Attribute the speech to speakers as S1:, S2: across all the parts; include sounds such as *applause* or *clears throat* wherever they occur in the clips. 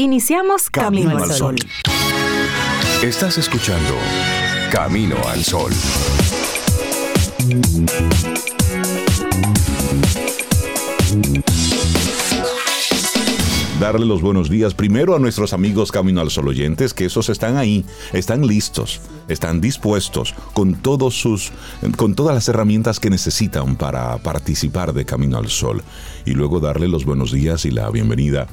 S1: Iniciamos Camino, al Sol.
S2: Estás escuchando Camino al Sol.
S3: darle los buenos días primero a nuestros amigos Camino al Sol oyentes, que esos están ahí, están listos, están dispuestos con todos sus con todas las herramientas que necesitan para participar de Camino al Sol y luego darle los buenos días y la bienvenida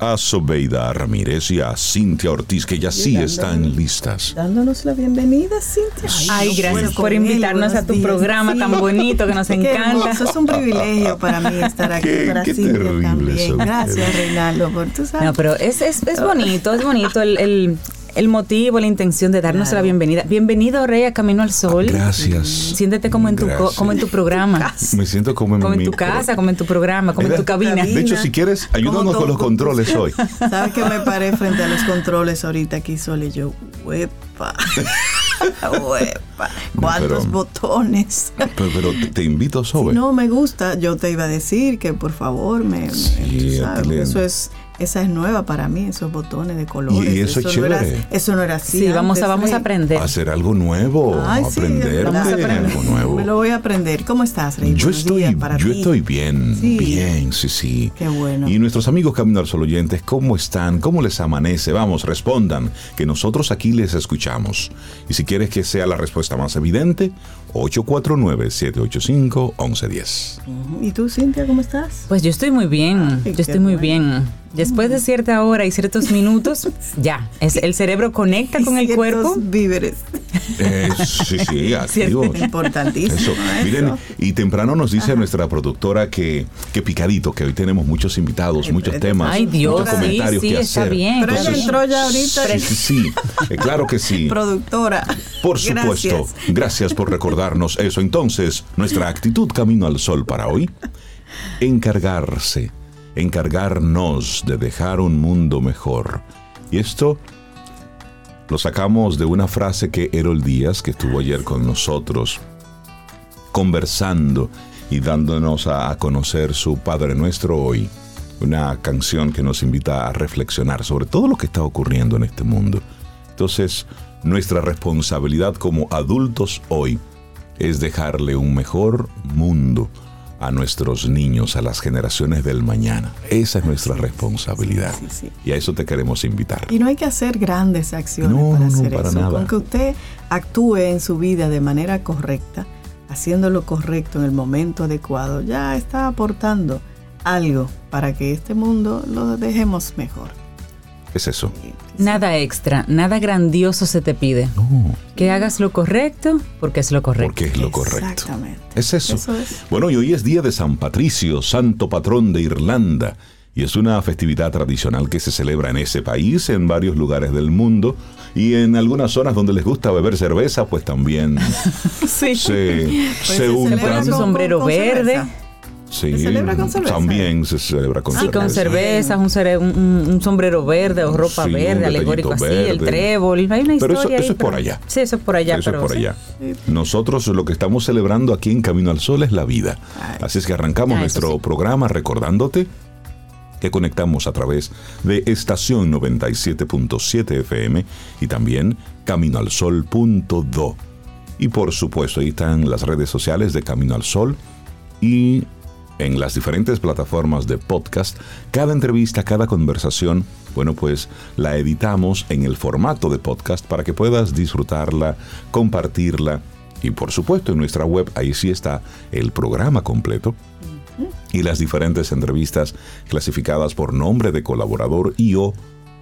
S3: a Sobeida Ramírez y a Cintia Ortiz, que ya sí están listas.
S4: Dándonos la bienvenida, Cintia.
S1: Ay, gracias por invitarnos a tu programa tan bonito que nos *laughs* encanta.
S4: Eso es un privilegio para mí estar aquí.
S3: Qué,
S4: para
S3: qué
S4: Cintia
S3: terrible
S4: también. Gracias, Reinaldo, por tu sabes.
S1: No, pero es, es, es bonito, es bonito el, el, el motivo, la intención de darnos
S4: Claro.
S1: la bienvenida. Bienvenido, Rey, a Camino al Sol.
S3: Gracias.
S1: Siéntete como en tu,
S3: Gracias.
S1: como en tu programa.
S3: Me siento como en
S1: Como en
S3: mi
S1: tu casa, como en tu programa, como en tu cabina.
S3: De hecho, si quieres, ayúdanos con los controles hoy. *laughs*
S4: ¿Sabes que me paré frente a los controles ahorita aquí sola y yo, huepa, *laughs* huepa, cuántos
S3: pero-
S4: botones.
S3: Pero, pero te, invito, Sobe.
S4: No me gusta, yo te iba a decir que por favor me, me-
S3: Sí, a
S4: sabes, eso es esa es nueva para mí, esos botones de colores.
S3: Y eso es
S4: no era,
S3: chévere.
S4: eso no era así.
S1: Sí, vamos a, vamos a aprender.
S3: Hacer algo nuevo,
S4: Ay, sí,
S3: aprender
S4: vamos a
S3: de
S4: aprender.
S3: algo nuevo.
S4: Me lo voy a aprender. ¿Cómo estás, Rey?
S3: Yo
S4: Buenos
S3: estoy,
S4: días para
S3: yo
S4: ti.
S3: estoy bien,
S4: Sí.
S3: bien, sí, sí.
S4: Qué bueno.
S3: Y nuestros amigos Camino al Sol oyentes, ¿cómo están? ¿Cómo les amanece? Vamos, respondan, que nosotros aquí les escuchamos. Y si quieres que sea la respuesta más evidente, 849-785-1110.
S4: Ujú. ¿Y tú, Cintia, cómo estás?
S1: Pues yo estoy muy bien,
S4: Ay,
S1: yo estoy muy
S4: bueno.
S1: bien. Después de cierta hora y ciertos *laughs* minutos, ya, es, el cerebro conecta con el cuerpo.
S4: víveres.
S3: Eh, sí, sí, *laughs* activos.
S4: Importantísimo.
S3: Eso.
S4: eso.
S3: Miren, y temprano nos dice nuestra productora que, que picadito, que hoy tenemos muchos invitados,
S4: Ay,
S3: muchos temas,
S1: Ay, Dios,
S3: muchos
S1: sí,
S3: comentarios
S1: sí,
S3: que
S1: está
S3: hacer.
S1: bien.
S4: Pero ella
S3: Entonces,
S4: entró ya ahorita.
S3: Sí, sí, sí. Eh, claro que sí. *laughs*
S4: Productora.
S3: Por supuesto.
S4: Gracias.
S3: Gracias por recordarnos eso. Entonces, nuestra actitud camino al sol para hoy, encargarse, encargarnos de dejar un mundo mejor. Y esto lo sacamos de una frase que Erol Díaz, que estuvo ayer con nosotros, conversando y dándonos a, conocer su Padre Nuestro hoy. Una canción que nos invita a reflexionar sobre todo lo que está ocurriendo en este mundo. Entonces, nuestra responsabilidad como adultos hoy es dejarle un mejor mundo a nuestros niños, a las generaciones del mañana. Esa es nuestra responsabilidad.
S4: sí, sí.
S3: Y a eso te queremos invitar.
S4: Y no hay que hacer grandes acciones
S3: No,
S4: para
S3: no,
S4: hacer
S3: para
S4: eso.
S3: nada.
S4: Con que usted actúe en su vida de manera correcta, haciendo lo correcto en el momento adecuado, ya está aportando algo para que este mundo lo dejemos mejor.
S3: ¿Qué es eso?
S1: Nada extra, nada grandioso se te pide. Que hagas lo correcto porque es lo correcto.
S3: porque es lo correcto.
S4: Exactamente.
S3: Es eso.
S4: Eso es.
S3: Bueno, y hoy es día de San Patricio, santo patrón de Irlanda. Y es una festividad tradicional que se celebra en ese país, en varios lugares del mundo. Y en algunas zonas donde les gusta beber cerveza, pues también *laughs*
S1: Sí.
S3: se,
S4: se
S3: se untan.
S4: con-
S1: sombrero
S4: con
S1: verde.
S4: cerveza.
S3: Sí,
S4: ¿Se celebra con cerveza?
S3: También se celebra con
S1: Sí,
S3: cerveza.
S1: con cerveza, un, cere- un- un- un sombrero verde o ropa
S3: Sí,
S1: verde, alegórico así, el trébol. Hay una
S3: Pero eso-
S1: historia
S3: eso
S1: ahí,
S3: es por
S1: pero-
S3: allá.
S1: Sí, eso es por allá.
S3: Eso
S1: pero
S3: es por
S1: sí.
S3: allá. Nosotros lo que estamos celebrando aquí en Camino al Sol es la vida.
S4: Ay.
S3: Así es que arrancamos
S1: Ah,
S3: nuestro programa recordándote que conectamos a través de estación 97.7 FM y también caminoalsol.do. Y por supuesto, ahí están las redes sociales de Camino al Sol y en las diferentes plataformas de podcast, cada entrevista, cada conversación, bueno, pues la editamos en el formato de podcast para que puedas disfrutarla, compartirla y por supuesto en nuestra web ahí sí está el programa completo y las diferentes entrevistas clasificadas por nombre de colaborador y o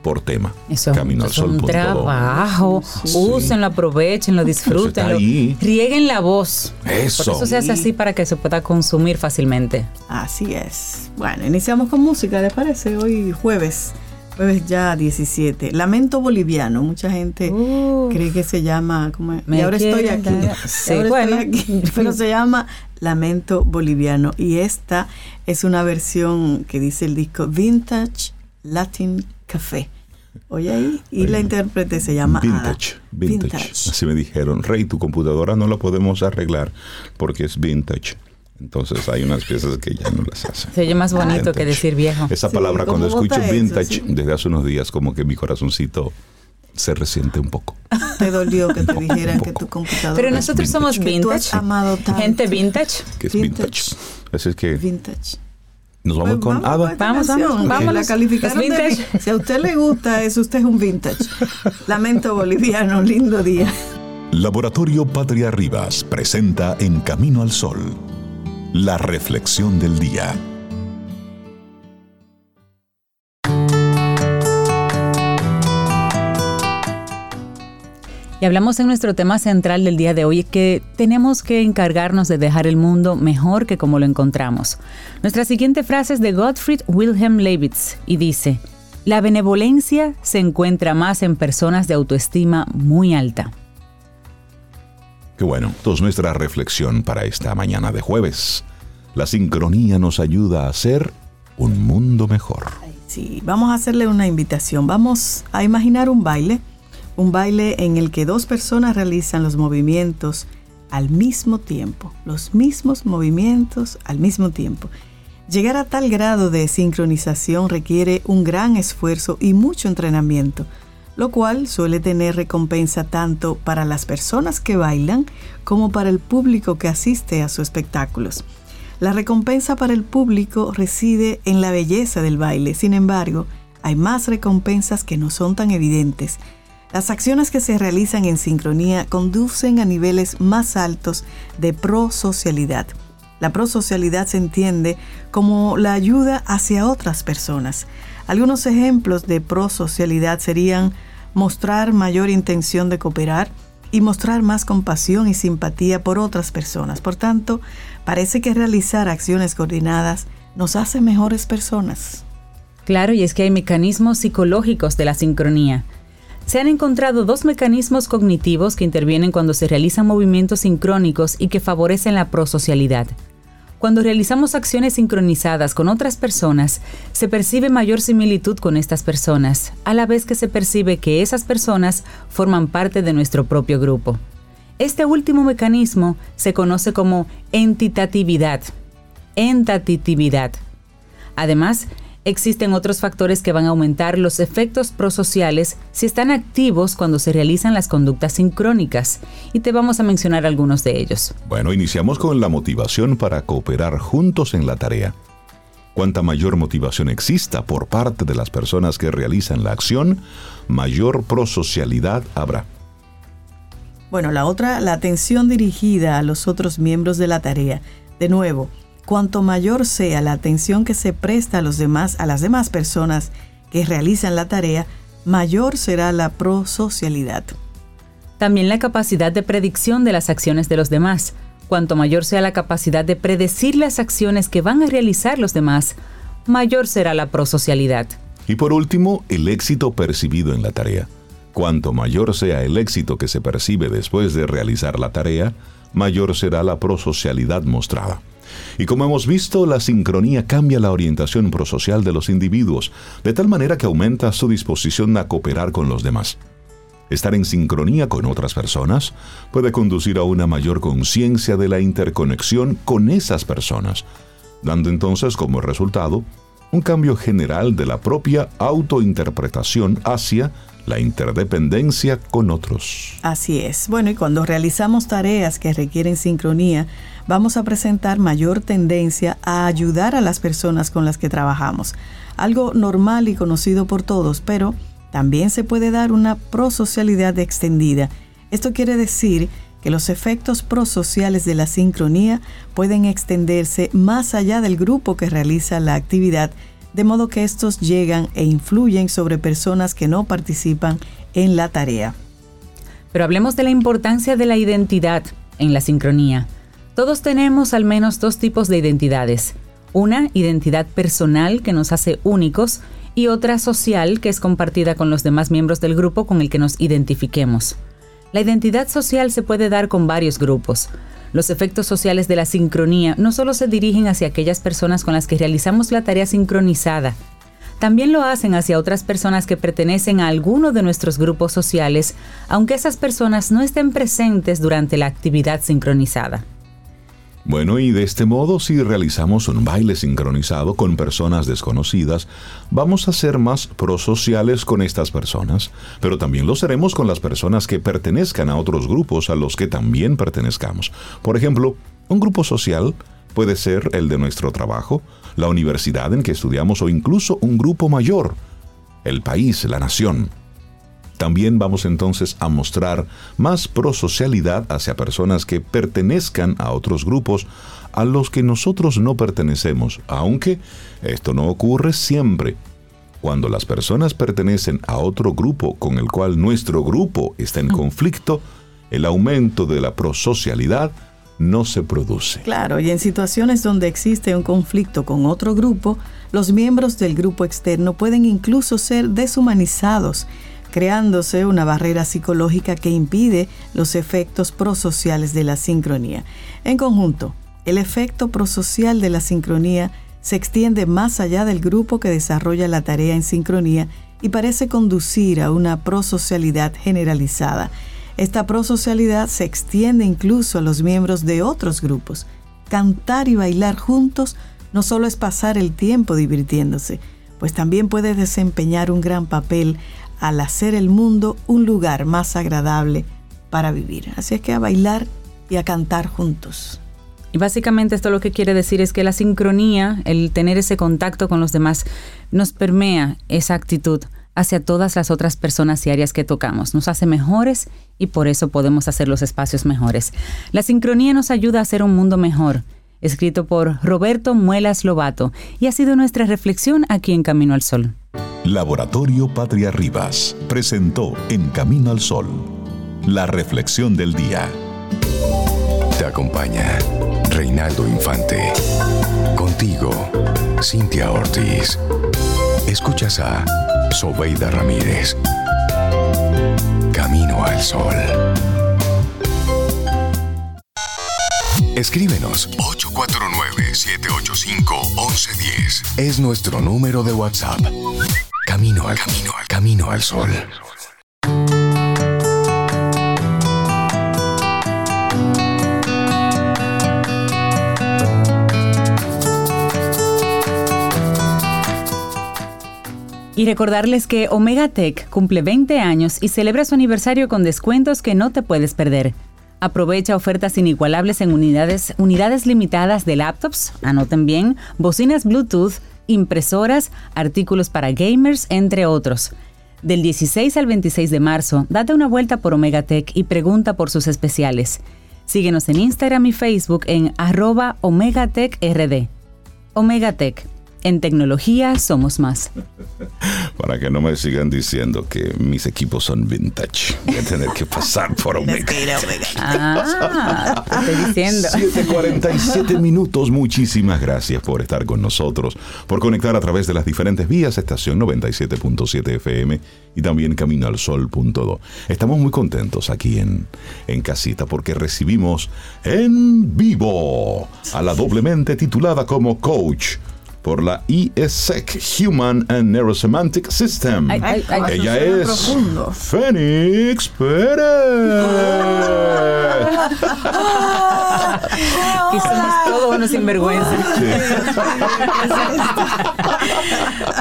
S3: por tema.
S1: Eso, eso es un
S3: Caminoalsol.do.
S1: trabajo. Úsenlo, aprovechenlo, disfrútenlo.
S3: ahí.
S1: Rieguen la voz.
S3: Eso.
S1: Por eso se hace así para que se pueda consumir fácilmente.
S4: Así es. Bueno, iniciamos con música, ¿les parece? Hoy jueves, jueves ya 17. Lamento boliviano. Mucha gente
S1: Uh.
S4: cree que se llama. ¿cómo es?
S1: Me
S4: y ahora estoy aquí. *laughs*
S1: Sí,
S4: ahora
S1: bueno.
S4: estoy aquí. *laughs* Pero se llama Lamento boliviano. Y esta es una versión que dice el disco Vintage Latin Café. Oye ahí. Y la intérprete se llama Ada.
S3: Vintage, vintage, Así me dijeron, Rey, tu computadora no la podemos arreglar porque es vintage. Entonces hay unas piezas que ya no las hacen.
S1: Se oye más bonito que decir viejo.
S3: Esa
S4: Sí,
S3: palabra
S4: ¿cómo
S3: cuando escucho
S4: vota eso?
S3: vintage
S4: Sí.
S3: desde hace unos días como que mi corazoncito se resiente un poco.
S4: Te dolió que te *laughs*
S3: poco,
S4: dijeran que tu computadora
S1: Pero
S3: es
S1: nosotros
S3: vintage.
S1: somos
S4: Que tú has
S1: vintage.
S4: amado tanto.
S1: Gente vintage.
S3: Que es
S4: Vintage.
S3: vintage. Así es que
S4: vintage.
S3: Nos vamos
S4: Pues
S3: con
S4: vamos esta
S1: Vamos, vamos.
S4: La calificaron de
S1: vintage.
S4: vi- Si a usted le gusta eso, usted es un vintage. Lamento boliviano, lindo día.
S2: Laboratorio Patria Rivas presenta En Camino al Sol, la reflexión del día.
S1: Y hablamos en nuestro tema central del día de hoy que tenemos que encargarnos de dejar el mundo mejor que como lo encontramos. Nuestra siguiente frase es de Gottfried Wilhelm Leibniz y dice, la benevolencia se encuentra más en personas de autoestima muy alta.
S3: Qué bueno, entonces nuestra reflexión para esta mañana de jueves. La sincronía nos ayuda a hacer un mundo mejor.
S4: Sí, vamos a hacerle una invitación. Vamos a imaginar un baile, un baile en el que dos personas realizan los movimientos al mismo tiempo, los mismos movimientos al mismo tiempo. Llegar a tal grado de sincronización requiere un gran esfuerzo y mucho entrenamiento, lo cual suele tener recompensa tanto para las personas que bailan como para el público que asiste a sus espectáculos. La recompensa para el público reside en la belleza del baile, sin embargo, hay más recompensas que no son tan evidentes. Las acciones que se realizan en sincronía conducen a niveles más altos de prosocialidad. La prosocialidad se entiende como la ayuda hacia otras personas. Algunos ejemplos de prosocialidad serían mostrar mayor intención de cooperar y mostrar más compasión y simpatía por otras personas. Por tanto, parece que realizar acciones coordinadas nos hace mejores personas.
S1: Claro, y es que hay mecanismos psicológicos de la sincronía. Se han encontrado dos mecanismos cognitivos que intervienen cuando se realizan movimientos sincrónicos y que favorecen la prosocialidad. Cuando realizamos acciones sincronizadas con otras personas, se percibe mayor similitud con estas personas, a la vez que se percibe que esas personas forman parte de nuestro propio grupo. Este último mecanismo se conoce como entitatividad. Entitatividad. Además, existen otros factores que van a aumentar los efectos prosociales si están activos cuando se realizan las conductas sincrónicas, y te vamos a mencionar algunos de ellos.
S3: Bueno, iniciamos con la motivación para cooperar juntos en la tarea. Cuanta mayor motivación exista por parte de las personas que realizan la acción, mayor prosocialidad habrá.
S4: Bueno, la otra, la atención dirigida a los otros miembros de la tarea. De nuevo, cuanto mayor sea la atención que se presta a los demás, a las demás personas que realizan la tarea, mayor será la prosocialidad.
S1: También la capacidad de predicción de las acciones de los demás. Cuanto mayor sea la capacidad de predecir las acciones que van a realizar los demás, mayor será la prosocialidad.
S3: Y por último, el éxito percibido en la tarea. Cuanto mayor sea el éxito que se percibe después de realizar la tarea, mayor será la prosocialidad mostrada. Y como hemos visto, la sincronía cambia la orientación prosocial de los individuos, de tal manera que aumenta su disposición a cooperar con los demás. Estar en sincronía con otras personas puede conducir a una mayor conciencia de la interconexión con esas personas, dando entonces como resultado un cambio general de la propia autointerpretación hacia la interdependencia con otros.
S4: Así es. Bueno, y cuando realizamos tareas que requieren sincronía, vamos a presentar mayor tendencia a ayudar a las personas con las que trabajamos. Algo normal y conocido por todos, pero también se puede dar una prosocialidad extendida. Esto quiere decir que los efectos prosociales de la sincronía pueden extenderse más allá del grupo que realiza la actividad, de modo que estos llegan e influyen sobre personas que no participan en la tarea.
S1: Pero hablemos de la importancia de la identidad en la sincronía. Todos tenemos al menos dos tipos de identidades. Una identidad personal que nos hace únicos y otra social que es compartida con los demás miembros del grupo con el que nos identifiquemos. La identidad social se puede dar con varios grupos. Los efectos sociales de la sincronía no solo se dirigen hacia aquellas personas con las que realizamos la tarea sincronizada, también lo hacen hacia otras personas que pertenecen a alguno de nuestros grupos sociales, aunque esas personas no estén presentes durante la actividad sincronizada.
S3: Bueno, y de este modo, si realizamos un baile sincronizado con personas desconocidas, vamos a ser más prosociales con estas personas, pero también lo seremos con las personas que pertenezcan a otros grupos a los que también pertenezcamos. Por ejemplo, un grupo social puede ser el de nuestro trabajo, la universidad en que estudiamos o incluso un grupo mayor, el país, la nación. También vamos entonces a mostrar más prosocialidad hacia personas que pertenezcan a otros grupos a los que nosotros no pertenecemos, aunque esto no ocurre siempre. Cuando las personas pertenecen a otro grupo con el cual nuestro grupo está en conflicto, el aumento de la prosocialidad no se produce.
S4: Claro, y en situaciones donde existe un conflicto con otro grupo, los miembros del grupo externo pueden incluso ser deshumanizados creándose una barrera psicológica que impide los efectos prosociales de la sincronía. En conjunto, el efecto prosocial de la sincronía se extiende más allá del grupo que desarrolla la tarea en sincronía y parece conducir a una prosocialidad generalizada. Esta prosocialidad se extiende incluso a los miembros de otros grupos. Cantar y bailar juntos no solo es pasar el tiempo divirtiéndose, pues también puede desempeñar un gran papel al hacer el mundo un lugar más agradable para vivir. Así es que a bailar y a cantar juntos.
S1: Y básicamente esto lo que quiere decir es que la sincronía, el tener ese contacto con los demás, nos permea esa actitud hacia todas las otras personas y áreas que tocamos. Nos hace mejores y por eso podemos hacer los espacios mejores. La sincronía nos ayuda a hacer un mundo mejor. Escrito por Roberto Muelas Lobato y ha sido nuestra reflexión aquí en Camino al Sol.
S2: Laboratorio Patria Rivas presentó En Camino al Sol, la reflexión del día.
S5: Te acompaña Reinaldo Infante. Contigo, Cintia Ortiz. Escuchas a Sobeida Ramírez. Camino al Sol. Escríbenos 849-785-1110. Es nuestro número de WhatsApp. Camino al camino al camino al sol.
S1: Y recordarles que Omega Tech cumple 20 años y celebra su aniversario con descuentos que no te puedes perder. Aprovecha ofertas inigualables en unidades, unidades limitadas de laptops, anoten bien, bocinas Bluetooth, impresoras, artículos para gamers, entre otros. Del 16 al 26 de marzo, date una vuelta por Omega Tech y pregunta por sus especiales. Síguenos en Instagram y Facebook en arroba OmegaTechRD. Omega Tech en tecnología somos más.
S3: Para que no me sigan diciendo que mis equipos son vintage, voy a tener que pasar por *laughs* Omega.
S1: ah, estoy diciendo.
S3: 7:47 *laughs* minutos. Muchísimas gracias por estar con nosotros, por conectar a través de las diferentes vías, estación 97.7 FM y también camino al sol.do. Estamos muy contentos aquí en, en casita porque recibimos en vivo a la doblemente titulada como coach por la ESEC, Human and Neurosemantic System. Ella es Fénix Pérez. *laughs*
S1: y somos todos unos sinvergüenza. *laughs*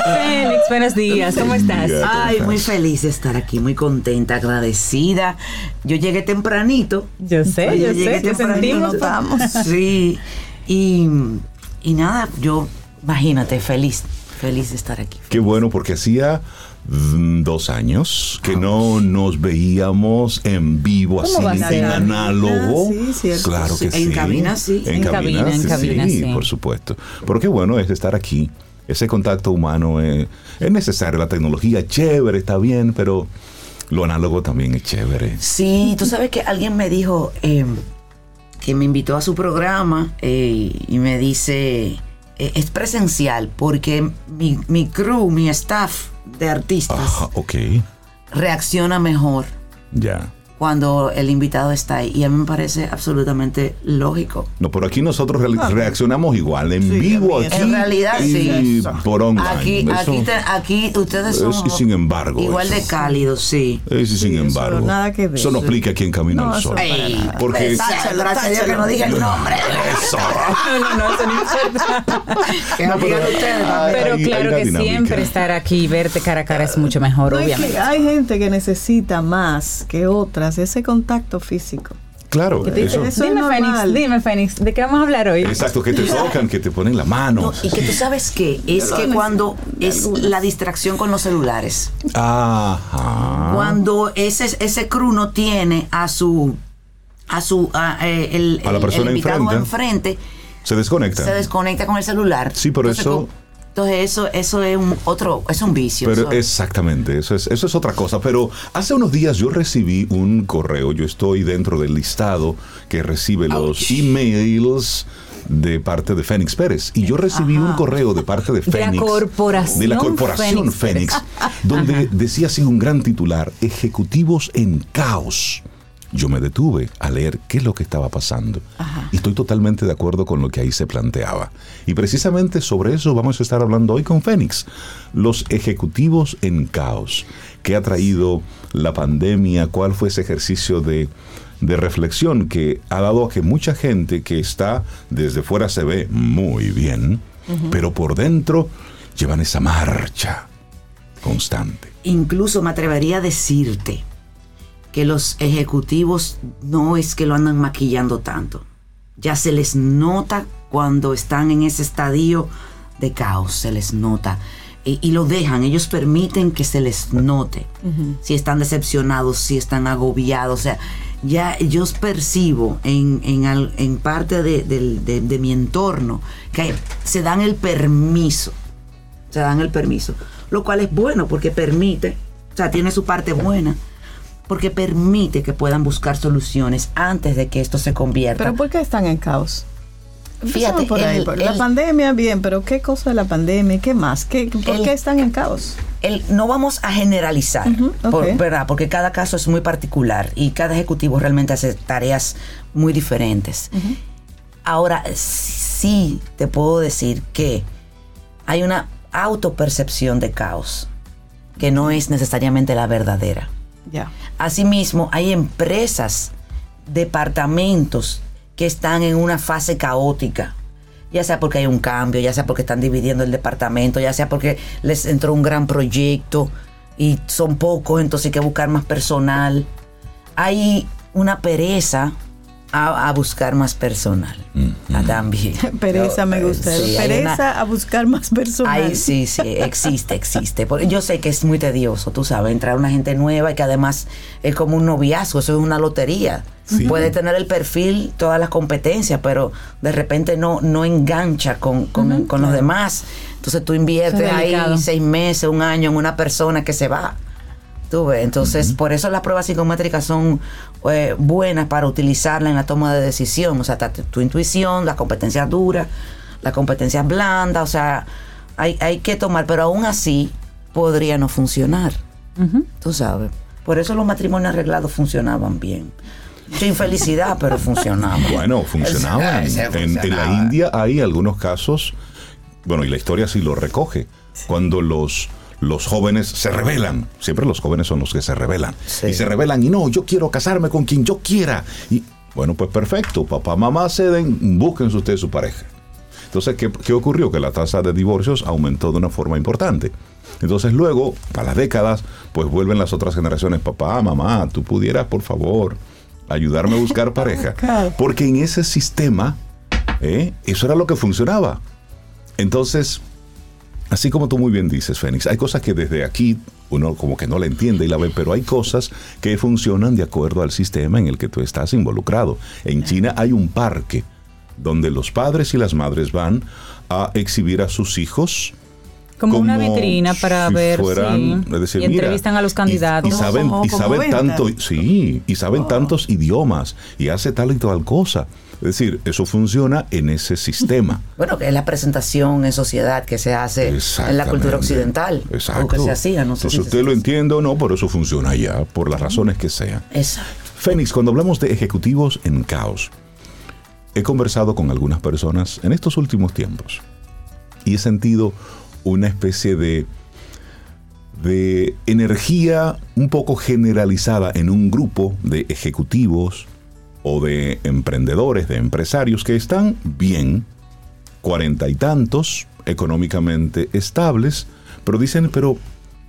S1: Félix, buenos días, ¿cómo estás?
S6: Ay, muy feliz de estar aquí, muy contenta, agradecida. Yo llegué tempranito.
S1: Yo sé, yo, llegué sé, tempranito,
S6: notamos. Sí, y, y nada, yo Imagínate, feliz, feliz de estar aquí.
S3: Qué bueno, porque hacía mm, dos años que no nos veíamos en vivo así en análogo.
S4: Sí,
S3: claro que sí.
S6: En cabina sí.
S3: En, cabina, en cabina, sí, por supuesto. Pero qué bueno es estar aquí. Ese contacto humano es, es necesario. La tecnología chévere, está bien, pero lo análogo también es chévere.
S6: Sí, tú sabes que alguien me dijo eh, que me invitó a su programa eh, y me dice eh, es presencial porque mi, mi, crew, mi staff de artistas
S3: okay.
S6: reacciona mejor.
S3: Ya.
S6: Cuando el invitado está ahí. Y a mí me parece absolutamente lógico.
S3: No, pero aquí nosotros re- reaccionamos igual, en
S4: Sí,
S3: vivo aquí.
S6: En realidad,
S3: y
S6: sí.
S3: por online.
S6: Aquí,
S3: Eso-
S6: aquí, te- aquí ustedes son
S3: es- y sin embargo,
S6: igual de
S3: eso.
S6: cálidos, sí.
S3: Sí, sin
S4: eso
S3: embargo.
S4: nada que ver.
S3: Eso no aplica aquí en Camino
S4: No,
S3: al
S4: eso
S3: Sol.
S4: nada.
S3: Porque
S6: Gracias, gracias a Dios que no dije el nombre.
S3: Eso. *laughs*
S1: No, no, no, eso no importa. *laughs*
S6: Que no digan ustedes.
S1: Pero claro
S3: la
S1: que
S3: dinámica.
S1: siempre estar aquí y verte cara a cara es mucho mejor,
S4: No, es que
S1: obviamente.
S4: hay gente que necesita más que otras ese contacto físico.
S3: Claro,
S1: Que te
S3: eso.
S1: dicen,
S4: Eso es
S1: dime, Fénix, dime, Fénix, ¿de qué vamos a hablar hoy?
S3: Exacto, que te *laughs* tocan, que te ponen la mano.
S6: No, y que tú sabes que es que cuando es la distracción con los celulares,
S3: Ajá.
S6: cuando ese ese crew no tiene a su a su a, eh, el,
S3: A la persona
S6: el invitado
S3: enfrente.
S6: enfrente
S3: Se desconecta.
S6: se desconecta con el celular.
S3: Sí, pero
S6: Entonces,
S3: eso-
S6: entonces eso eso es un otro es un vicio.
S3: Pero exactamente, eso es, eso es otra cosa. Pero hace unos días yo recibí un correo, yo estoy dentro del listado que recibe los emails de parte de Fénix Pérez. Y yo recibí un correo de parte de
S1: De la
S3: Fénix.
S1: corporación
S3: De la corporación
S1: Fénix
S3: Fénix. Donde decía así un gran titular, Ejecutivos en caos. Yo me detuve a leer qué es lo que estaba pasando. Y estoy totalmente de acuerdo con lo que ahí se planteaba. Y precisamente sobre eso vamos a estar hablando hoy con Fénix. Los ejecutivos en caos. ¿Qué ha traído la pandemia? ¿Cuál fue ese ejercicio de, de reflexión que ha dado a que mucha gente que está desde fuera se ve muy bien, pero por dentro llevan esa marcha constante?
S6: Incluso me atrevería a decirte que los ejecutivos no es que lo andan maquillando tanto. Ya se les nota cuando están en ese estadio de caos, se les nota. Y, y lo dejan, ellos permiten que se les note. Si están decepcionados, si están agobiados. O sea, ya yo percibo en, en, al- en parte de- de mi entorno que se dan el permiso se dan el permiso. Lo cual es bueno porque permite, o sea, tiene su parte buena, porque permite que puedan buscar soluciones antes de que esto se convierta.
S4: Pero ¿por qué están en caos?
S6: Fíjate,
S4: por ahí,
S6: el-
S4: por la
S6: el-
S4: pandemia, bien, pero ¿qué cosa de la pandemia? ¿Qué más? ¿Qué, ¿Por
S6: El-
S4: qué están en caos?
S6: El- no vamos a generalizar, por-. ¿verdad? Porque cada caso es muy particular y cada ejecutivo realmente hace tareas muy diferentes. Ahora, sí te puedo decir que hay una autopercepción de caos que no es necesariamente la verdadera. Asimismo, hay empresas, departamentos que están en una fase caótica. Ya sea porque hay un cambio, ya sea porque están dividiendo el departamento, ya sea porque les entró un gran proyecto y son pocos, entonces hay que buscar más personal. Hay una pereza a, a buscar más personal. Ah, También. *laughs*
S4: Pereza me
S6: Yo,
S4: gusta.
S6: sí,
S4: Pereza
S6: una-
S4: a buscar más personal.
S6: Ay, sí, sí, existe, existe. Porque yo sé que es muy tedioso, tú sabes, entrar una gente nueva y que además es como un noviazgo, eso es una lotería.
S3: Sí.
S6: Puede tener el perfil, todas las competencias, pero de repente no, no engancha con, con- con los demás. Entonces tú inviertes ahí seis meses, un año en una persona que se va. Tú ves, entonces por eso las pruebas psicométricas son eh, buenas para utilizarla en la toma de decisión. O sea, tu, intuición, la competencia dura, la competencia blanda, o sea, hay, hay que tomar, pero aún así podría no funcionar. Tú sabes. Por eso los matrimonios arreglados funcionaban bien. Mucha infelicidad, *laughs* pero funcionaban.
S3: Bueno, funcionaban.
S6: Ese
S3: En, en la. India hay algunos casos, bueno, y la historia sí lo recoge, cuando los, los jóvenes se rebelan. Siempre los jóvenes son los que se rebelan.
S6: Sí.
S3: Y se rebelan y no, yo quiero casarme con quien yo quiera. Y bueno, pues perfecto, papá, mamá ceden, búsquense ustedes su pareja. Entonces, ¿qué, qué ocurrió? Que la tasa de divorcios aumentó de una forma importante. Entonces luego, para las décadas, pues vuelven las otras generaciones, papá, mamá, tú pudieras, por favor, ayudarme a buscar *laughs* pareja. Porque en ese sistema, ¿eh? eso era lo que funcionaba. Entonces, así como tú muy bien dices, Fénix, hay cosas que desde aquí uno como que no la entiende y la ve, pero hay cosas que funcionan de acuerdo al sistema en el que tú estás involucrado. En China hay un parque donde los padres y las madres van a exhibir a sus hijos
S1: Como, una vitrina para
S3: si
S1: ver
S3: fueran,
S1: sí,
S3: decir,
S1: y
S3: mira,
S1: entrevistan a los candidatos.
S3: Y, saben, y saben tanto, sí, y saben tantos idiomas y hace tal y tal cosa. Es decir, eso funciona en ese sistema. *laughs*
S6: Bueno, que es la presentación en sociedad que se hace en la cultura occidental.
S3: Exacto.
S6: O que se hacía, no sé
S3: Entonces
S6: si
S3: usted lo entiende o no, pero eso funciona allá, por las razones que sean.
S6: Exacto.
S3: Fénix, cuando hablamos de ejecutivos en caos, he conversado con algunas personas en estos últimos tiempos y he sentido una especie de, de energía un poco generalizada en un grupo de ejecutivos o de emprendedores, de empresarios que están bien, cuarenta y tantos, económicamente estables, pero dicen, pero,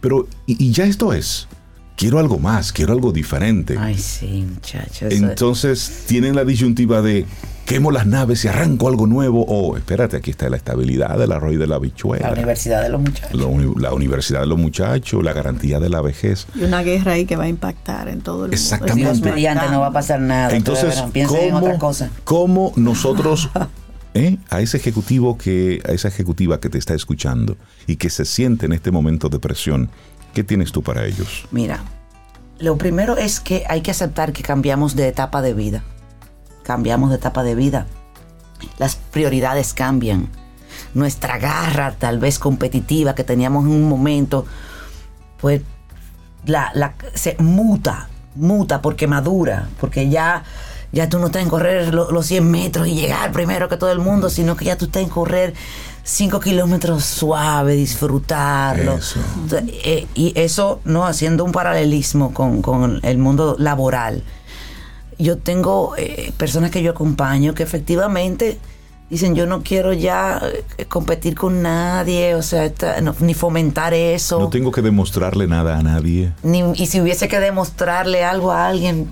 S3: pero, y, y ya esto es quiero algo más, quiero algo diferente.
S6: Ay, sí, muchachos.
S3: Entonces tienen la disyuntiva de quemo las naves y arranco algo nuevo o espérate, aquí está la estabilidad del arroyo de la bichuela.
S6: La universidad de los muchachos.
S3: La, uni- la universidad de los muchachos, la garantía de la vejez.
S4: Y una guerra ahí que va a impactar en todo el mundo.
S3: Exactamente.
S6: Dios mediante no va a pasar nada.
S3: Entonces,
S6: piensen en otra cosa.
S3: ¿cómo nosotros, *laughs* eh, a ese ejecutivo que, a esa ejecutiva que te está escuchando y que se siente en este momento de presión, qué tienes tú para ellos?
S6: Mira, lo primero es que hay que aceptar que cambiamos de etapa de vida. Cambiamos de etapa de vida. Las prioridades cambian. Nuestra garra, tal vez competitiva, que teníamos en un momento, pues la, la- se muta, muta porque madura, porque ya, ya tú no estás en correr lo- los 100 metros y llegar primero que todo el mundo, sino que ya tú estás en correr 5 kilómetros suave, disfrutarlo.
S3: Eso.
S6: Entonces, eh, y eso, ¿no? Haciendo un paralelismo con, con el mundo laboral. Yo tengo eh, personas que yo acompaño que efectivamente dicen, yo no quiero ya eh, competir con nadie, o sea, esta- no- ni fomentar eso.
S3: No tengo que demostrarle nada a nadie.
S6: Ni- y si hubiese que demostrarle algo a alguien,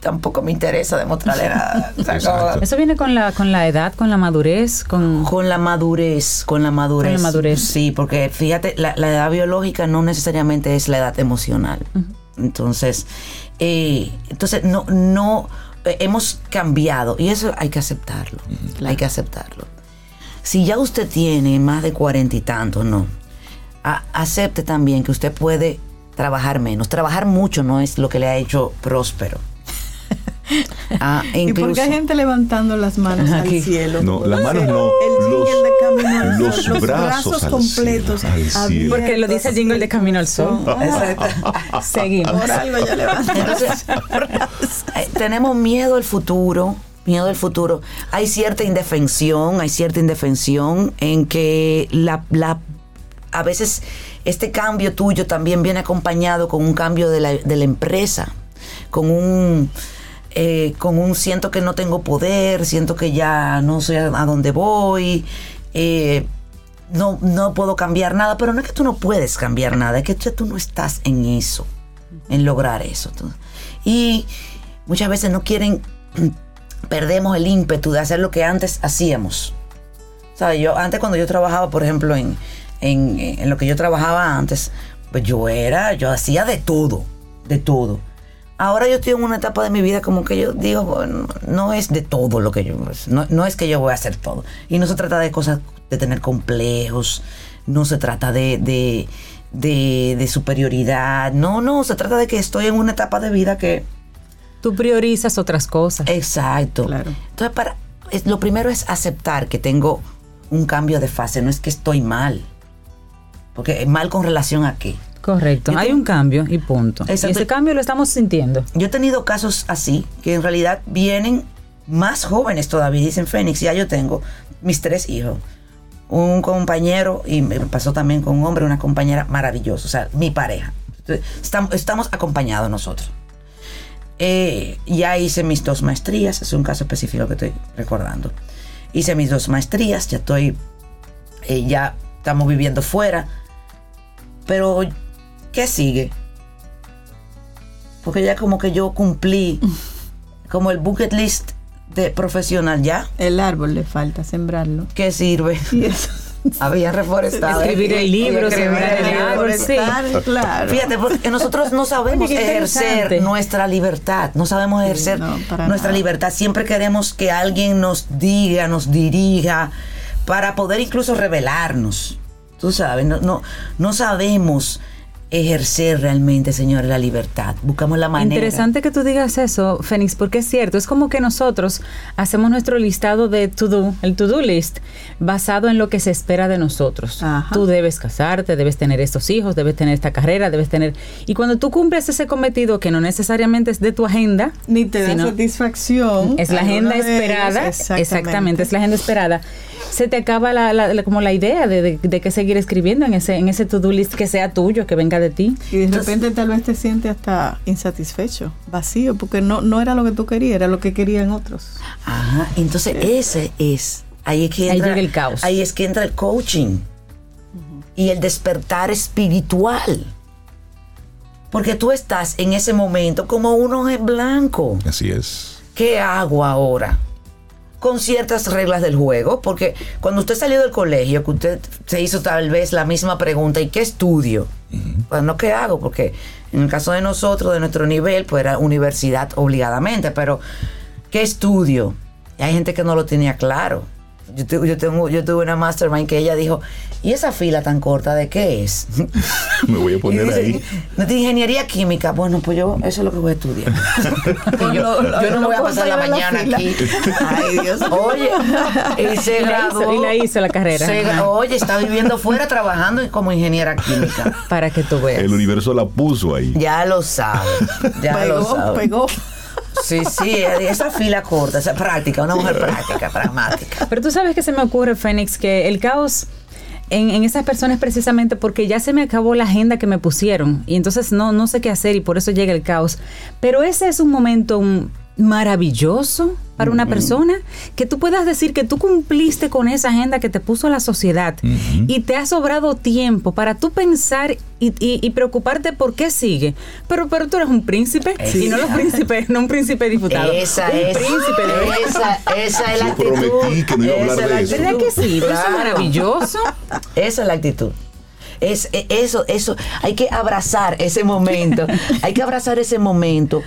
S6: tampoco me interesa demostrarle nada. *laughs* O sea,
S3: Exacto.
S6: como-
S1: Eso viene con la, con la edad, con la madurez, con...
S6: con la madurez, con la madurez.
S1: Con la madurez.
S6: Sí, porque fíjate, la, la edad biológica no necesariamente es la edad emocional. Entonces, eh, entonces no, no eh, hemos cambiado y eso hay que aceptarlo. Hay que aceptarlo. Si ya usted tiene más de cuarenta y tantos, no. A- acepte también que usted puede trabajar menos. Trabajar mucho no es lo que le ha hecho próspero. Ah, *laughs*
S4: ¿Y por qué
S6: incluso-
S4: hay gente levantando las manos
S6: Aquí.
S4: al cielo?
S3: No, las manos no,
S4: El
S3: los-
S4: de camino al
S3: los
S4: sol,
S3: brazos al
S4: completos.
S3: cielo, al cielo.
S4: abiertos,
S1: Porque lo dice el jingle de Camino al Sol.
S6: Exacto. *laughs*
S1: Seguimos.
S4: Por algo
S6: Entonces, eh, tenemos miedo al futuro, miedo al futuro. Hay cierta indefensión, hay cierta indefensión en que la, la- a veces este cambio tuyo también viene acompañado con un cambio de la, de la empresa, con un eh, con un siento que no tengo poder, siento que ya no sé a, dónde voy. eh, no, no puedo cambiar nada, pero no es que tú no puedes cambiar nada, es que tú, no estás en eso, en lograr eso. Y muchas veces no quieren, *clears throat* perdemos el ímpetu de hacer lo que antes hacíamos. Yo, antes cuando yo trabajaba, por ejemplo, en, en, en lo que yo trabajaba antes, pues yo era, yo hacía de todo, de todo. Ahora yo estoy en una etapa de mi vida como que yo digo, bueno, no es de todo lo que yo, no, no es que yo voy a hacer todo. Y no se trata de cosas, de tener complejos, no se trata de, de, de, de superioridad, no, no, se trata de que estoy en una etapa de vida que,
S1: Tú priorizas otras cosas.
S6: Exacto.
S4: Claro.
S6: Entonces, para, es- lo primero es aceptar que tengo un cambio de fase, no es que estoy mal. Porque mal con relación a qué.
S1: Correcto. Hay un cambio y punto. Y
S6: Exacto.
S1: ese cambio lo estamos sintiendo.
S6: Yo he tenido casos así, que en realidad vienen más jóvenes todavía. Dicen, Fénix, ya yo tengo mis tres hijos. Un compañero, y me pasó también con un hombre, una compañera maravillosa, o sea, mi pareja. Entonces, Estamos, estamos acompañados nosotros. Eh, ya hice mis dos maestrías, es un caso específico que estoy recordando. Hice mis dos maestrías, ya estoy, eh, ya estamos viviendo fuera. Pero, ¿qué sigue? Porque ya como que yo cumplí *laughs* como el bucket list de profesional ya.
S4: El árbol le falta sembrarlo.
S6: ¿Qué sirve? *laughs*
S4: Y eso.
S6: Había reforestado. *laughs*
S1: Escribir el libro,
S6: Escribir
S1: sembrar el
S6: libro.
S1: árbol, sí.
S4: Claro.
S6: Fíjate, porque nosotros no sabemos ejercer nuestra libertad, no sabemos ejercer
S4: no,
S6: nuestra
S4: nada.
S6: libertad. Siempre queremos que alguien nos diga, nos dirija, para poder incluso revelarnos. Tú sabes, no, no, no sabemos ejercer realmente, señores, la libertad. Buscamos la manera.
S1: Interesante que tú digas eso, Fénix, porque es cierto, es como que nosotros hacemos nuestro listado de to-do, el to-do list, basado en lo que se espera de nosotros.
S4: Ajá.
S1: Tú debes casarte, debes tener estos hijos, debes tener esta carrera, debes tener... Y cuando tú cumples ese cometido, que no necesariamente es de tu agenda,
S4: Ni te da satisfacción.
S1: es la agenda
S4: ellos,
S1: esperada, exactamente. es la agenda esperada, se te acaba la, la- la- como la idea de, de, de qué seguir escribiendo en ese, en ese to-do list que sea tuyo, que venga de ti.
S4: Y de
S6: Entonces-
S4: repente tal vez te sientes hasta insatisfecho, vacío, porque no, no era lo que tú querías, era lo que querían otros.
S6: Ajá, entonces ese es, ahí es que
S1: Ahí
S6: entra
S1: llega el caos.
S6: Ahí es que entra el coaching y el despertar espiritual. Porque tú estás en ese momento como uno en blanco.
S3: Así es.
S6: ¿Qué hago ahora? Con ciertas reglas del juego, porque cuando usted salió del colegio, que usted se hizo tal vez la misma pregunta, ¿y qué estudio? Pues no, ¿qué hago? Porque en el caso de nosotros, de nuestro nivel, pues era universidad obligadamente, pero ¿qué estudio? Y hay gente que no lo tenía claro. Yo, tu- yo, tengo, yo tuve una mastermind que ella dijo, ¿y esa fila tan corta de qué es? *laughs*
S3: Me voy a poner
S6: dice,
S3: ahí.
S6: No tiene ingeniería química. Bueno, pues yo eso es lo que voy a estudiar. *laughs* Y yo, yo no me voy a pasar la mañana aquí. *laughs*
S4: Ay, Dios.
S6: Oye, y se
S1: Y la hizo-
S6: graduó.
S1: y la hizo la carrera.
S6: Se oye, está viviendo fuera trabajando como ingeniera química.
S1: Para que tú veas.
S3: El universo la puso ahí.
S6: Ya lo sabe. Ya lo
S4: Pegó,
S6: sabe.
S4: pegó.
S6: Sí, sí, esa fila corta, esa práctica, una mujer práctica, pragmática.
S1: Pero tú sabes que se me ocurre, Fénix, que el caos en, en esas personas precisamente porque ya se me acabó la agenda que me pusieron y entonces no, no sé qué hacer y por eso llega el caos. Pero ese es un momento maravilloso para una persona que tú puedas decir que tú cumpliste con esa agenda que te puso la sociedad y te ha sobrado tiempo para tú pensar y, y- y preocuparte por qué sigue. Pero, pero tú eres un príncipe y no los príncipes, no un príncipe diputado.
S6: Esa
S1: un
S6: es,
S1: príncipe de
S6: esa, esa es la
S3: Yo
S6: actitud.
S3: prometí que no iba a hablar
S6: Esa es
S3: de
S6: la
S3: eso.
S1: ¿Verdad que sí? Pero eso es maravilloso.
S6: Esa es la actitud. Es, e- eso, eso, hay que abrazar ese momento. hay que abrazar ese momento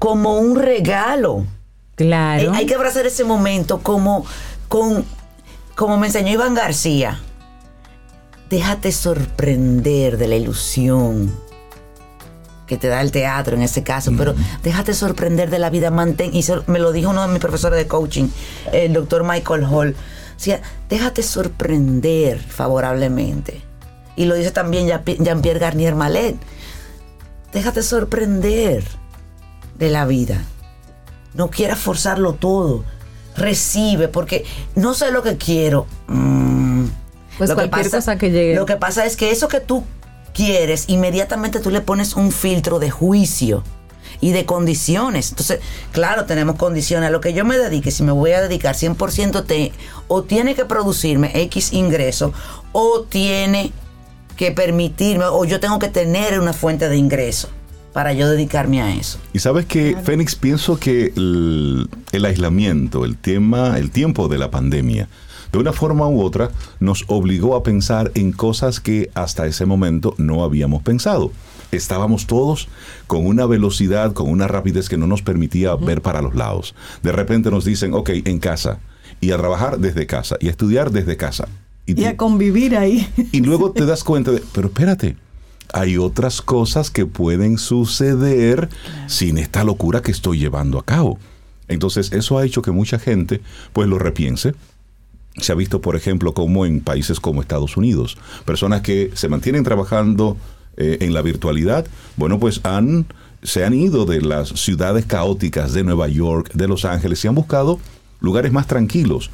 S6: como un regalo.
S1: Claro.
S6: Eh, Hay que abrazar ese momento como, con, como me enseñó Iván García. Déjate sorprender de la ilusión que te da el teatro en ese caso, pero déjate sorprender de la vida, mantén, y me lo dijo uno de mis profesores de coaching, el doctor Michael Hall, decía, déjate sorprender favorablemente. Y lo dice también Jean- Jean-Pierre Garnier Malet, déjate sorprender de la vida. No quieras forzarlo todo. Recibe, porque no sé lo que quiero. Mm.
S1: Pues cualquier cosa que llegue.
S6: Lo que pasa es que eso que tú quieres, inmediatamente tú le pones un filtro de juicio y de condiciones. Entonces, claro, tenemos condiciones. A lo que yo me dedique, si me voy a dedicar 100%, te, o tiene que producirme X ingreso, o tiene que permitirme, o yo tengo que tener una fuente de ingreso para yo dedicarme a eso.
S3: Y sabes que, Fénix, pienso que el, el aislamiento, el tema, el tiempo de la pandemia, de una forma u otra, nos obligó a pensar en cosas que hasta ese momento no habíamos pensado. Estábamos todos con una velocidad, con una rapidez que no nos permitía ver para los lados. De repente nos dicen, ok, en casa, y a trabajar desde casa, y a estudiar desde casa.
S4: Y
S3: tú-
S4: a convivir ahí.
S3: y luego *laughs* te das cuenta de, pero espérate, hay otras cosas que pueden suceder sin esta locura que estoy llevando a cabo. Entonces, eso ha hecho que mucha gente pues lo repiense. Se ha visto, por ejemplo, como en países como Estados Unidos, personas que se mantienen trabajando eh, en la virtualidad, bueno, pues han se han ido de las ciudades caóticas de Nueva York, de Los Ángeles, y han buscado lugares más tranquilos,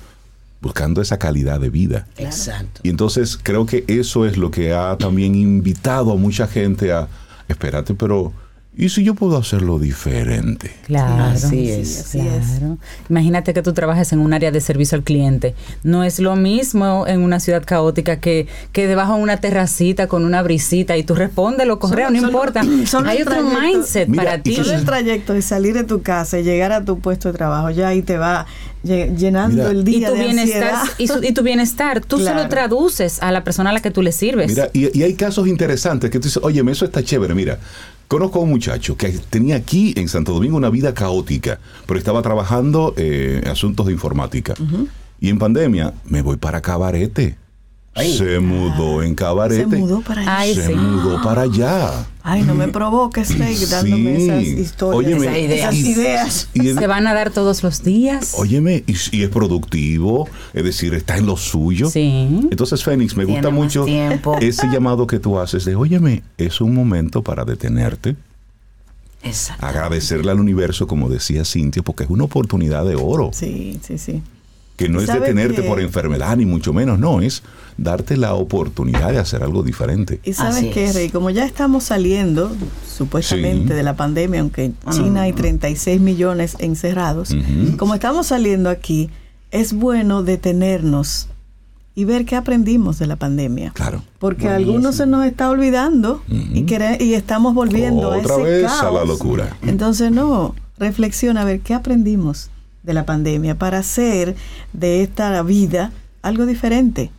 S3: buscando esa calidad de vida.
S6: Exacto.
S3: Y entonces creo que eso es lo que ha también invitado a mucha gente a, espérate, pero ¿y si yo puedo hacerlo diferente?
S1: Claro.
S6: Así es.
S4: así es.
S1: Claro. Imagínate que tú trabajas en un área de servicio al cliente. No es lo mismo en una ciudad caótica que, que debajo de una terracita con una brisita y tú respondes los correos, no
S4: Solo-
S1: importa.
S4: solo
S1: Hay otro
S4: trayecto.
S1: mindset
S3: Mira,
S1: para
S3: y
S1: ti.
S4: Solo el trayecto de salir de tu casa y llegar a tu puesto de trabajo, ya ahí te va lle- llenando
S3: Mira.
S4: el
S1: Y
S4: día
S1: tu
S4: de
S1: bienestar,
S4: ansiedad.
S1: y, su- y tu bienestar, tú se
S4: Claro.
S1: lo traduces a la persona a la que tú le sirves.
S3: Mira, y, y hay casos interesantes que tú dices, oye, eso está chévere. Mira, conozco a un muchacho que tenía aquí en Santo Domingo una vida caótica, pero estaba trabajando eh, en asuntos de informática. Y en pandemia, me voy para Cabarete. Se mudó en cabarete.
S4: Se mudó para allá.
S1: Ay,
S3: Se
S1: sí.
S3: mudó para allá.
S4: Ay, no me provoques, Rey, dándome
S3: Sí.
S4: esas historias.
S3: Óyeme,
S6: Esas ideas.
S4: Esas ideas.
S3: Y
S1: Se van a dar todos los días.
S3: óyeme, y, y es productivo, es decir, está en lo suyo.
S1: Sí.
S3: Entonces, Fénix, me
S6: Tiene
S3: gusta mucho
S6: tiempo.
S3: ese llamado que tú haces de, óyeme, es un momento para detenerte,
S6: Exacto.
S3: agradecerle al universo, como decía Cintia, porque es una oportunidad de oro.
S4: Sí, sí, sí.
S3: Que no es
S4: ¿Sabe
S3: detenerte
S4: qué?
S3: por enfermedad, ni mucho menos, no, es darte la oportunidad de hacer algo diferente.
S4: Y sabes
S6: Así
S4: qué,
S6: es.
S4: Rey, como ya estamos saliendo supuestamente
S3: Sí.
S4: de la pandemia, aunque en China hay 36 millones encerrados, como estamos saliendo aquí, es bueno detenernos y ver qué aprendimos de la pandemia.
S3: Claro.
S4: Porque a algunos se nos está olvidando y, quere- y estamos volviendo a
S3: Otra
S4: ese
S3: vez a
S4: caos.
S3: la locura.
S4: Entonces, no, reflexiona a ver qué aprendimos de la pandemia para hacer de esta vida algo diferente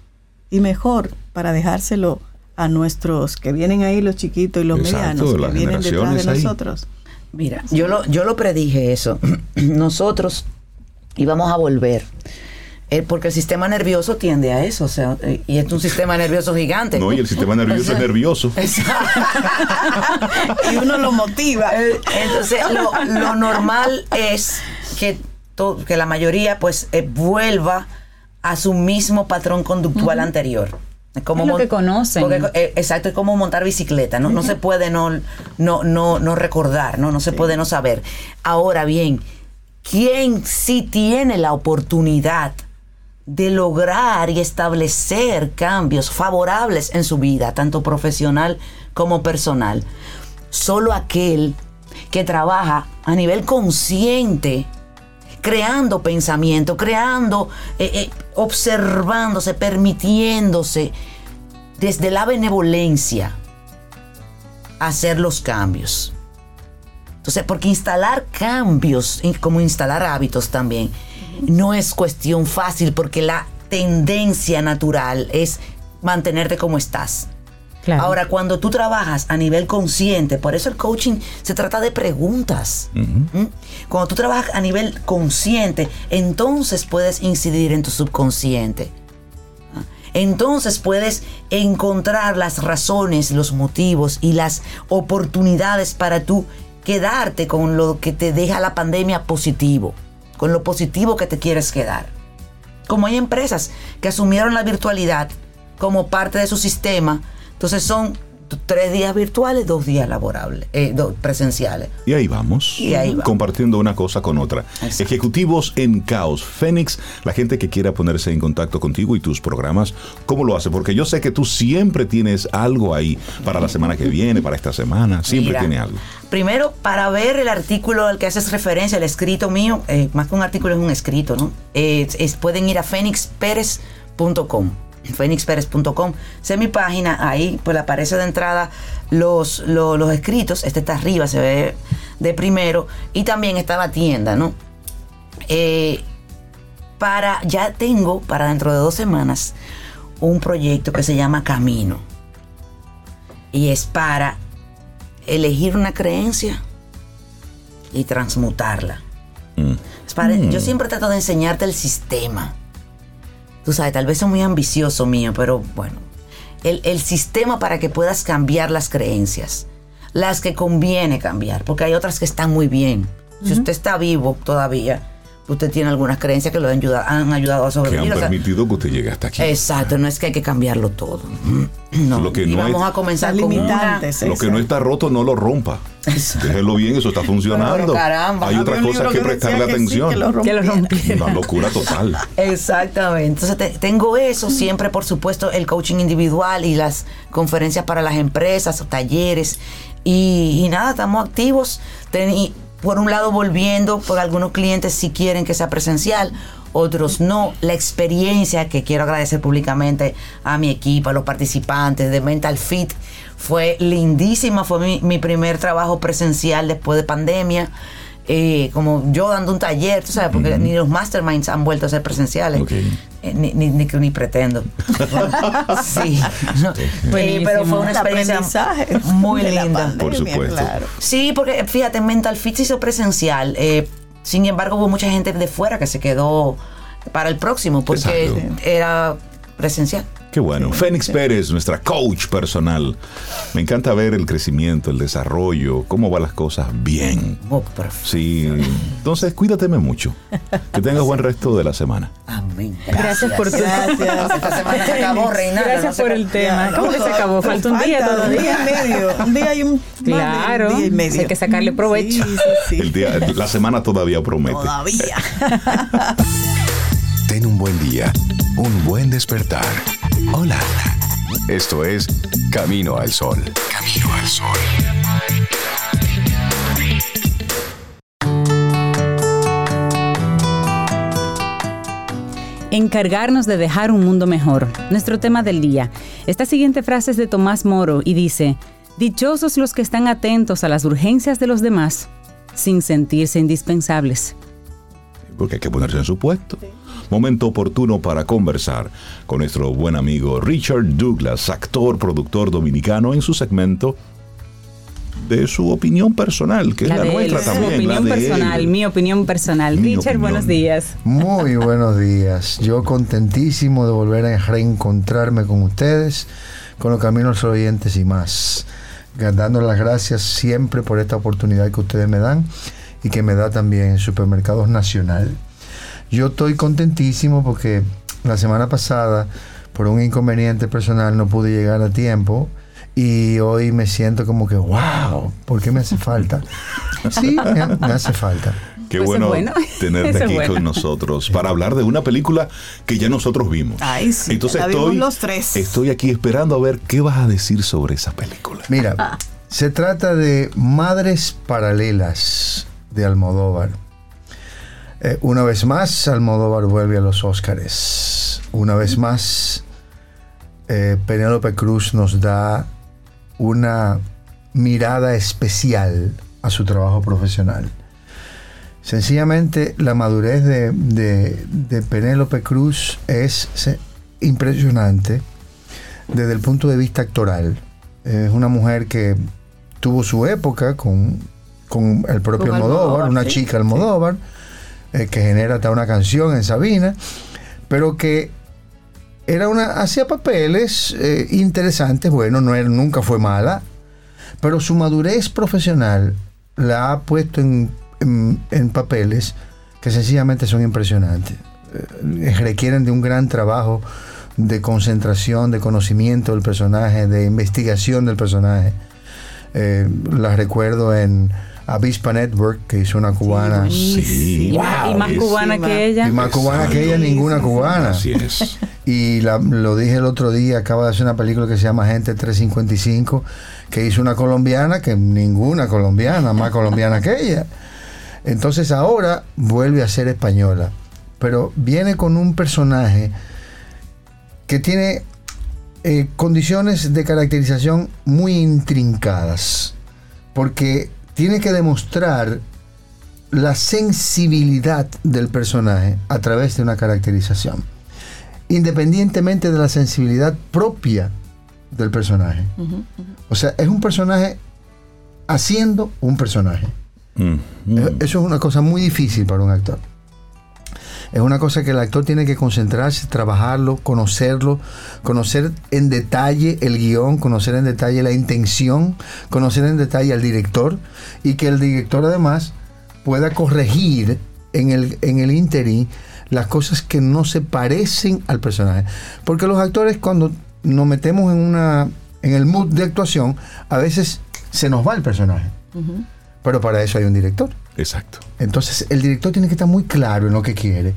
S4: y mejor para dejárselo a nuestros que vienen ahí, los chiquitos y los
S3: Exacto,
S4: medianos, que vienen detrás de
S3: ahí.
S4: nosotros.
S6: Mira, yo lo, yo lo predije eso. *clears throat* Nosotros íbamos a volver. Eh, porque el sistema nervioso tiende a eso, o sea, eh, y es un sistema nervioso gigante.
S3: No, y el sistema nervioso es nervioso. *laughs* *laughs*
S4: y uno lo motiva.
S6: Eh, Entonces, lo, lo normal es que, to- que la mayoría pues eh, vuelva a su mismo patrón conductual anterior. Es
S1: Es lo que conocen.
S6: porque, eh, exacto, es como montar bicicleta, ¿no? No se puede no, no, no, no recordar, ¿no? No se puede no saber. Ahora bien, ¿quién sí tiene la oportunidad de lograr y establecer cambios favorables en su vida, tanto profesional como personal? Solo aquel que trabaja a nivel consciente creando pensamiento, creando, eh, eh, observándose, permitiéndose desde la benevolencia hacer los cambios. Entonces, porque instalar cambios, como instalar hábitos también, no es cuestión fácil porque la tendencia natural es mantenerte como estás.
S1: Claro.
S6: Ahora, cuando tú trabajas a nivel consciente, por eso el coaching se trata de preguntas. ¿Mm? Cuando tú trabajas a nivel consciente, entonces puedes incidir en tu subconsciente. ¿Ah? Entonces puedes encontrar las razones, los motivos y las oportunidades para tú quedarte con lo que te deja la pandemia positivo, con lo positivo que te quieres quedar. Como hay empresas que asumieron la virtualidad como parte de su sistema, entonces son tres días virtuales, dos días laborables, eh, dos presenciales.
S3: Y ahí vamos,
S6: Y ahí va.
S3: compartiendo una cosa con otra.
S6: Exacto.
S3: Ejecutivos en Caos. Fénix, la gente que quiera ponerse en contacto contigo y tus programas, ¿cómo lo hace? Porque yo sé que tú siempre tienes algo ahí para la semana que *laughs* viene, para esta semana, siempre
S6: Mira,
S3: tiene algo.
S6: Primero, para ver el artículo al que haces referencia, el escrito mío, eh, más que un artículo es un escrito, ¿no? Eh, es- pueden ir a fénixperez.com fénixperez.com Esa es mi página, ahí pues aparece de entrada los, lo- los, escritos, este está arriba, se ve de primero, y también está la tienda, ¿no? Eh, para, ya tengo para dentro de dos semanas un proyecto que se llama Camino. Y es para elegir una creencia y transmutarla.
S3: Mm.
S6: Es para- Yo siempre trato de enseñarte el sistema. Tú sabes, tal vez soy muy ambicioso mío, pero bueno. El, el sistema para que puedas cambiar las creencias. Las que conviene cambiar, porque hay otras que están muy bien. Si usted está vivo todavía, usted tiene algunas creencias que lo han ayudado, han ayudado a
S3: Que
S6: sobrevivir.
S3: han
S6: o sea,
S3: permitido que usted llegue hasta aquí.
S6: exacto, no es que hay que cambiarlo todo. *clears throat* No,
S3: Lo que
S6: y
S3: no
S6: vamos
S3: es-
S6: a comenzar con una-
S4: limitantes.
S3: Lo que no está roto, no lo rompa.
S6: Eso.
S3: Déjelo bien, eso está funcionando.
S6: Pero caramba,
S3: Hay otras cosas que
S4: que
S3: prestarle
S4: que sí,
S3: atención.
S4: que lo
S1: que lo rompiera.
S3: Una locura total. *laughs*
S6: Exactamente. Entonces te- tengo eso, siempre por supuesto el coaching individual y las conferencias para las empresas, talleres. Y, y nada, estamos activos. Ten- y por un lado volviendo, por algunos clientes si quieren que sea presencial, otros no. La experiencia que quiero agradecer públicamente a mi equipo, a los participantes de Mental Fit, fue lindísima. Fue mi, mi primer trabajo presencial después de pandemia. Eh, como yo dando un taller, tú sabes, porque ni los masterminds han vuelto a ser presenciales. Eh, ni, ni, ni, pretendo. *laughs* sí. no. Eh, pero fue una experiencia muy linda.
S4: pandemia,
S3: Por supuesto.
S4: claro.
S6: Sí, porque fíjate, Mental Fit se hizo presencial. eh, sin embargo, hubo mucha gente de fuera que se quedó para el próximo porque
S3: Exacto.
S6: era presencial.
S3: Qué bueno. Fénix Pérez, nuestra coach personal. Me encanta ver el crecimiento, el desarrollo, cómo van las cosas bien. Sí. Entonces, cuídateme mucho. Que tengas buen resto de la semana.
S6: Amén.
S1: Gracias, por tu
S4: Gracias.
S6: Esta semana se acabó, Reinaldo.
S1: Gracias
S6: no
S1: por el tema.
S4: Ya,
S1: ¿Cómo que se acabó? Falta un día todavía.
S4: Un día y medio. Un día y un
S1: Claro,
S4: día y medio.
S1: hay que sacarle provecho.
S4: Sí, sí, sí.
S3: El día, la semana todavía promete.
S4: Todavía. *laughs*
S5: Ten un buen día, un buen despertar. Hola. Esto es Camino al Sol. Camino al Sol.
S1: Encargarnos de dejar un mundo mejor. Nuestro tema del día. Esta siguiente frase es de Tomás Moro y dice, Dichosos los que están atentos a las urgencias de los demás sin sentirse indispensables.
S3: Porque hay que ponerse en su puesto. Momento oportuno para conversar con nuestro buen amigo Richard Douglas, actor, productor dominicano, en su segmento de su opinión personal, que es la
S1: de él,
S3: nuestra
S1: su
S3: también.
S1: opinión
S3: la de
S1: personal,
S3: él.
S1: mi opinión personal.
S3: Mi
S1: Richard,
S3: opinión.
S1: buenos días.
S7: Muy *laughs* buenos días. Yo contentísimo de volver a reencontrarme con ustedes, con los caminos oyentes y más. Dando las gracias siempre por esta oportunidad que ustedes me dan y que me da también Supermercados Nacional. Yo estoy contentísimo porque la semana pasada, por un inconveniente personal, no pude llegar a tiempo. Y hoy me siento como que, wow, ¿por qué me hace falta? Sí, me, me hace falta.
S3: Qué
S1: Pues
S3: bueno,
S1: bueno. *laughs*
S3: tenerte aquí
S1: bueno.
S3: con nosotros para hablar de una película que ya nosotros vimos.
S4: Ay, sí,
S3: Entonces
S4: la vimos
S3: estoy,
S4: los tres.
S3: estoy aquí esperando a ver qué vas a decir sobre esa película.
S7: Mira, se trata de Madres Paralelas de Almodóvar. Eh, una vez más, Almodóvar vuelve a los Óscares. Una vez más, eh, Penélope Cruz nos da una mirada especial a su trabajo profesional. Sencillamente, la madurez de, de- de Penélope Cruz es se- impresionante desde el punto de vista actoral. Es una mujer que tuvo su época con, con el propio
S1: Con
S7: Almodóvar,
S1: Almodóvar,
S7: una
S1: sí,
S7: chica Almodóvar, eh, que genera hasta una canción en Sabina, pero que era una hacía papeles eh, interesantes, bueno, no era, nunca fue mala, pero su madurez profesional la ha puesto en, en- papeles que sencillamente son impresionantes. Eh, requieren de un gran trabajo de concentración, de conocimiento del personaje, de investigación del personaje. Eh, la recuerdo en Avispa Network, que hizo una cubana.
S3: Sí,
S1: Y, más- y cubana que
S7: y
S1: ella.
S7: más cubana que ella, ninguna cubana.
S3: Así es. *laughs*
S7: Y la- lo dije el otro día, acaba de hacer una película que se llama Gente 355, que hizo una colombiana que ninguna colombiana, más colombiana que ella. Entonces ahora vuelve a ser española, pero viene con un personaje que tiene eh, condiciones de caracterización muy intrincadas, porque tiene que demostrar la sensibilidad del personaje a través de una caracterización, independientemente de la sensibilidad propia del personaje. O sea, es un personaje haciendo un personaje.
S3: Mm, mm.
S7: Eh, Eso es una cosa muy difícil para un actor. Es una cosa que el actor tiene que concentrarse, trabajarlo, conocerlo, conocer en detalle el guion, conocer en detalle la intención, conocer en detalle al director y que el director además pueda corregir en el, en el interín las cosas que no se parecen al personaje. Porque los actores cuando nos metemos en, una, en el mood de actuación, a veces se nos va el personaje. Pero para eso hay un director.
S3: Exacto.
S7: Entonces el director tiene que estar muy claro en lo que quiere.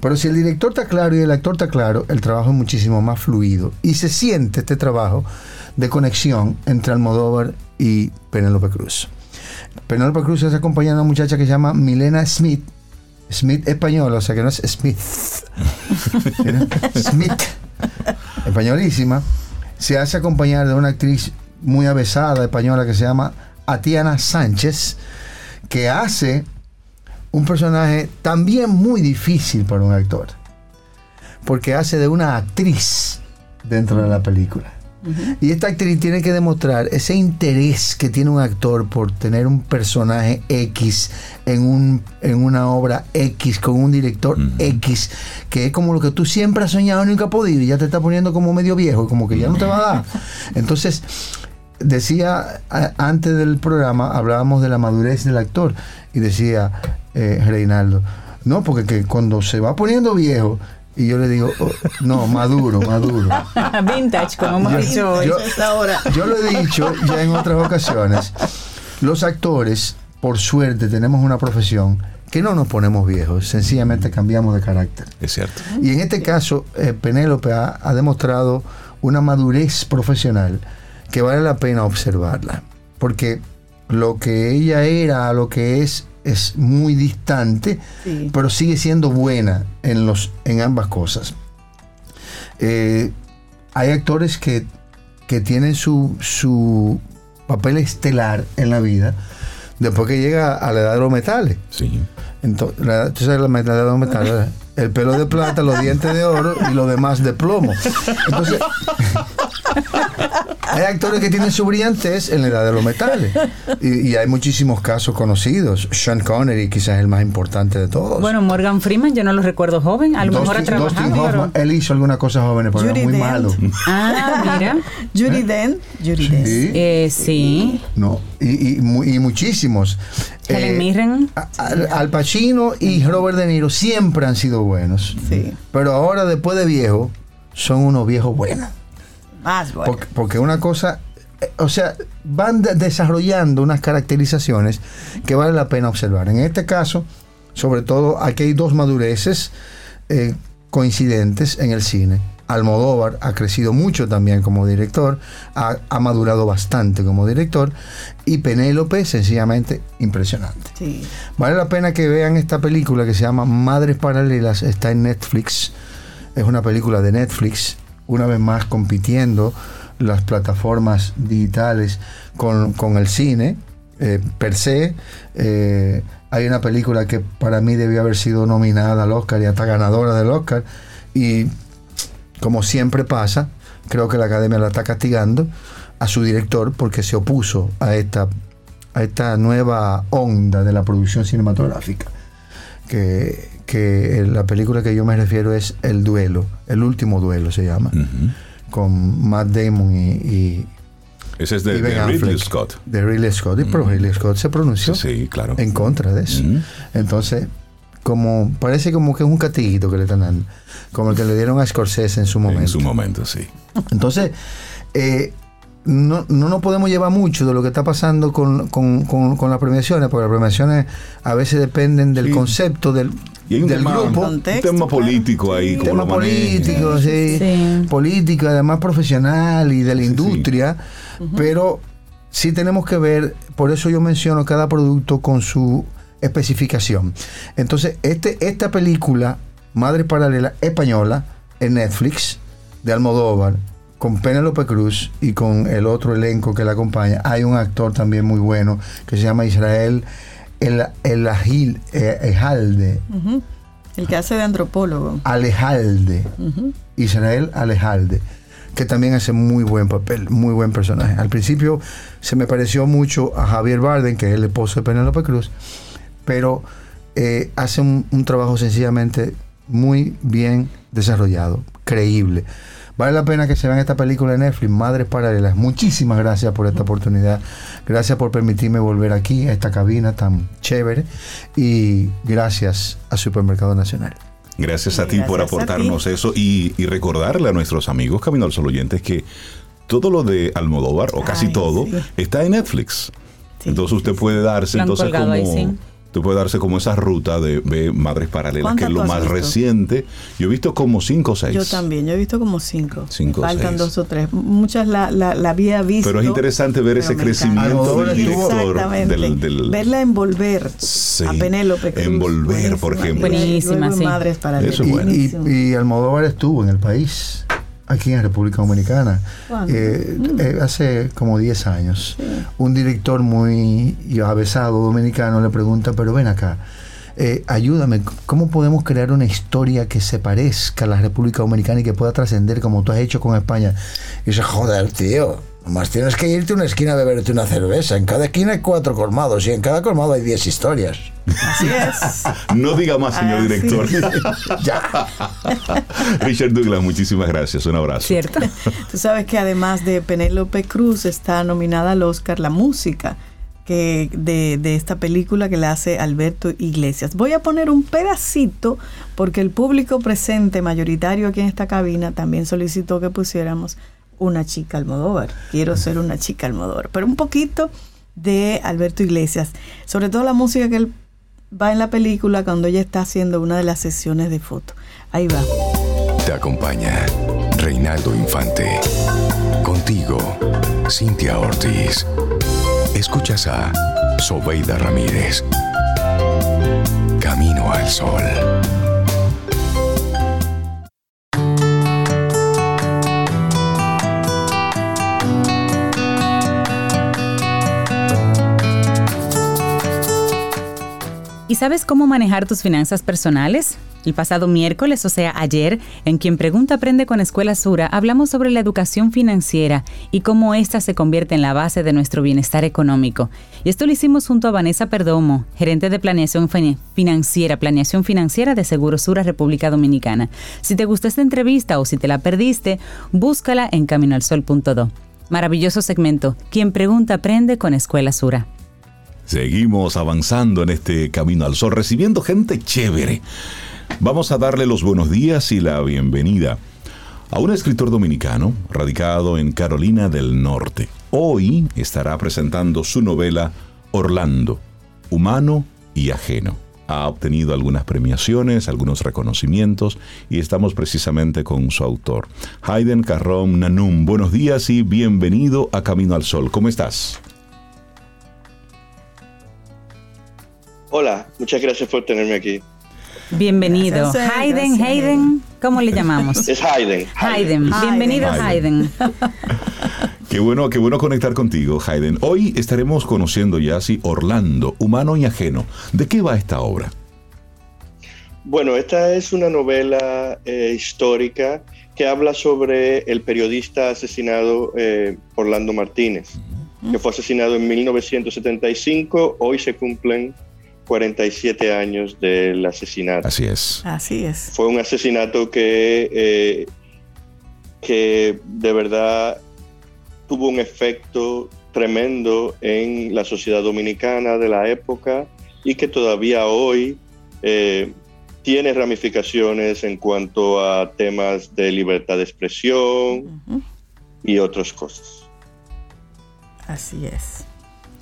S7: Pero si el director está claro y el actor está claro, el trabajo es muchísimo más fluido. Y se siente este trabajo de conexión entre Almodóvar y Penélope Cruz. Penélope Cruz es acompañada de una muchacha que se llama Milena Smith. Smith española, o sea que no es Smith. *laughs* Smith. Españolísima. Se hace acompañar de una actriz muy avesada española que se llama Atiana Sánchez, que hace un personaje también muy difícil para un actor, porque hace de una actriz dentro de la película. Y esta actriz tiene que demostrar ese interés que tiene un actor por tener un personaje X en, un, en una obra X con un director X, que es como lo que tú siempre has soñado y nunca has podido y ya te está poniendo como medio viejo, como que ya no te va a dar. *laughs* Entonces, decía antes del programa, hablábamos de la madurez del actor y decía eh, Reinaldo, no, porque que cuando se va poniendo viejo, y yo le digo, "Oh, no, maduro, maduro. *laughs*
S1: Vintage, como hemos
S7: Yo-
S1: dicho hoy.
S7: yo-
S4: Esta hora.
S7: Yo lo he dicho ya en otras ocasiones. Los actores, por suerte, tenemos una profesión que no nos ponemos viejos, sencillamente cambiamos de carácter.
S3: Es cierto.
S7: Y en este caso, eh, Penélope ha, ha demostrado una madurez profesional que vale la pena observarla. Porque lo que ella era a lo que es es muy distante,
S4: Sí.
S7: pero sigue siendo buena en, los, en ambas cosas. Eh, hay actores que, que tienen su, su papel estelar en la vida después que llega a la edad de los metales.
S3: Sí.
S7: Entonces, la, edad de los metales, el pelo de plata, los dientes de oro y lo demás de plomo. Entonces, hay actores que tienen su brillantez en la edad de los metales. Y, y hay muchísimos casos conocidos. Sean Connery quizás es el más importante de todos.
S1: Bueno, Morgan Freeman, yo no lo recuerdo joven, a lo mejor ha
S7: Dustin, Dustin
S1: trabajado, pero...
S7: Hoffman, él hizo algunas cosas jóvenes, pero
S4: Judi
S7: era muy malo.
S1: Ah, mira. *laughs*
S4: Judy Dent. Judy Dent.
S7: Sí,
S1: Eh, sí.
S7: no, y, y y muchísimos.
S1: Helen
S7: Eh,
S1: Mirren.
S7: Al, Al Pacino y Robert De Niro siempre han sido buenos.
S4: Sí.
S7: Pero ahora, después de viejo, son unos viejos buenos.
S4: Más bueno.
S7: Porque, porque una cosa, eh, o sea, van de- desarrollando unas caracterizaciones que vale la pena observar. En este caso, sobre todo, aquí hay dos madureces eh, coincidentes en el cine. Almodóvar ha crecido mucho también como director, ha, ha madurado bastante como director y Penélope sencillamente impresionante.
S4: Sí.
S7: Vale la pena que vean esta película que se llama Madres Paralelas, está en Netflix. Es una película de Netflix, una vez más compitiendo las plataformas digitales con, con el cine eh, per se. Eh, hay una película que para mí debió haber sido nominada al Oscar y hasta ganadora del Oscar. Y como siempre pasa, creo que la academia la está castigando a su director porque se opuso a esta, a esta nueva onda de la producción cinematográfica. Que, que la película que yo me refiero es El Duelo, El Último Duelo se llama, con Matt Damon y, y,
S3: Ese es de,
S7: y Ben
S3: de Ridley
S7: Affleck.
S3: Scott.
S7: De Ridley Scott. Y pero Ridley Scott se pronunció
S3: Sí, claro.
S7: en contra de eso. Entonces, como parece como que es un catiguito que le están dando, como el que le dieron a Scorsese en su momento.
S3: En su momento, sí.
S7: Entonces, eh, no, no nos podemos llevar mucho de lo que está pasando con, con, con- con las premiaciones, porque las premiaciones a veces dependen del
S3: Sí.
S7: concepto del,
S3: Y hay un
S7: del
S3: tema,
S7: grupo.
S3: un
S4: Contexto,
S3: tema
S4: claro.
S3: político ahí. como
S7: tema político, sí,
S1: Sí.
S7: político, además profesional y de la
S3: Sí, sí.
S7: industria, pero sí tenemos que ver, por eso yo menciono cada producto con su especificación. Entonces, este, esta película, Madre Paralela Española, en Netflix, de Almodóvar, con Penélope Cruz y con el otro elenco que la acompaña, hay un actor también muy bueno que se llama Israel El, el Agil, eh, Ejalde.
S4: El que hace de antropólogo.
S7: Alejalde. Israel Alejalde, que también hace muy buen papel, muy buen personaje. Al principio se me pareció mucho a Javier Bardem, que es el esposo de Penélope Cruz, pero eh, hace un, un trabajo sencillamente muy bien desarrollado, creíble. Vale la pena que se vean esta película en Netflix, Madres Paralelas. Muchísimas gracias por esta oportunidad. Gracias por permitirme volver aquí a esta cabina tan chévere. Y gracias a Supermercado Nacional.
S3: Gracias a ti por
S4: Gracias
S3: aportarnos eso y, y recordarle a nuestros amigos Camino al Sol oyentes que todo lo de Almodóvar, o casi
S4: Ay,
S3: todo,
S4: sí.
S3: está en Netflix.
S4: Sí.
S3: Entonces usted puede darse entonces como
S1: ahí, sí.
S3: Usted puede darse como esa ruta de, de Madres Paralelas, que es
S4: ¿Cuántas
S3: lo más
S4: visto?
S3: reciente. Yo he visto como cinco o seis.
S4: Yo también, yo he visto como cinco.
S3: Cinco,
S4: Me Faltan
S3: seis.
S4: dos o tres. Muchas la, la, la había visto.
S3: Pero es interesante ver ese crecimiento del director.
S4: Exactamente.
S3: Del, del-
S4: Verla envolver
S3: Sí,
S4: a Penélope Cruz.
S3: envolver, por ejemplo.
S4: Y
S1: Buenísima,
S4: en
S1: sí.
S4: Madres Paralelas.
S3: Eso es bueno.
S7: Y,
S4: Buenísimo.
S7: y Almodóvar estuvo en el país, aquí en República Dominicana, eh, eh, hace como 10 años. Un director muy avesado dominicano le pregunta, pero ven acá, eh, ayúdame, ¿cómo podemos crear una historia que se parezca a la República Dominicana y que pueda trascender como tú has hecho con España? Y dice, joder, tío, Nomás tienes que irte a una esquina a beberte una cerveza. En cada esquina hay cuatro colmados y en cada colmado hay diez historias.
S4: Así es. *laughs*
S3: No diga más, señor director. *laughs*
S7: ya. *laughs*
S3: Richard Douglas, muchísimas gracias. Un abrazo.
S1: ¿Cierto?
S4: Tú sabes que además de Penélope Cruz está nominada al Oscar la música que de, de esta película que la hace Alberto Iglesias. Voy a poner un pedacito porque el público presente mayoritario aquí en esta cabina también solicitó que pusiéramos una chica Almodóvar. Quiero ser una chica Almodóvar. Pero un poquito de Alberto Iglesias. Sobre todo la música que él va en la película cuando ella está haciendo una de las sesiones de foto. Ahí va.
S5: Te acompaña Reinaldo Infante. Contigo, Cintia Ortiz. Escuchas a Sobeida Ramírez. Camino al Sol.
S1: ¿Y sabes cómo manejar tus finanzas personales? El pasado miércoles, o sea, ayer, en Quien Pregunta Aprende con Escuela Sura, hablamos sobre la educación financiera y cómo ésta se convierte en la base de nuestro bienestar económico. Y esto lo hicimos junto a Vanessa Perdomo, gerente de Planeación Fin- Financiera, Planeación Financiera de Seguro Sura República Dominicana. Si te gustó esta entrevista o si te la perdiste, búscala en caminoalsol.do. Maravilloso segmento. Quien Pregunta Aprende con Escuela Sura.
S3: Seguimos avanzando en este camino al sol, recibiendo gente chévere. Vamos a darle los buenos días y la bienvenida a un escritor dominicano radicado en Carolina del Norte. Hoy estará presentando su novela Orlando, Humano y Ajeno. Ha obtenido algunas premiaciones, algunos reconocimientos y estamos precisamente con su autor, Hayden Carrón Nanum. Buenos días y bienvenido a Camino al Sol. ¿Cómo estás?
S8: Hola, muchas gracias por tenerme aquí.
S1: Bienvenido.
S4: Gracias,
S1: Hayden,
S4: gracias.
S1: Hayden, ¿cómo le llamamos?
S8: Es Hayden.
S1: Hayden.
S4: Hayden.
S1: Bienvenido,
S3: Hayden.
S1: Hayden. *laughs*
S3: Qué bueno, qué bueno conectar contigo, Hayden. Hoy estaremos conociendo ya así Orlando, humano y ajeno. ¿De qué va esta obra?
S8: Bueno, esta es una novela eh, histórica que habla sobre el periodista asesinado eh, Orlando Martínez, que fue asesinado en 1975. Hoy se cumplen 47 años del asesinato.
S3: Así es.
S4: Así es.
S8: Fue un asesinato que, eh, que de verdad tuvo un efecto tremendo en la sociedad dominicana de la época y que todavía hoy eh, tiene ramificaciones en cuanto a temas de libertad de expresión y otras cosas.
S4: Así es.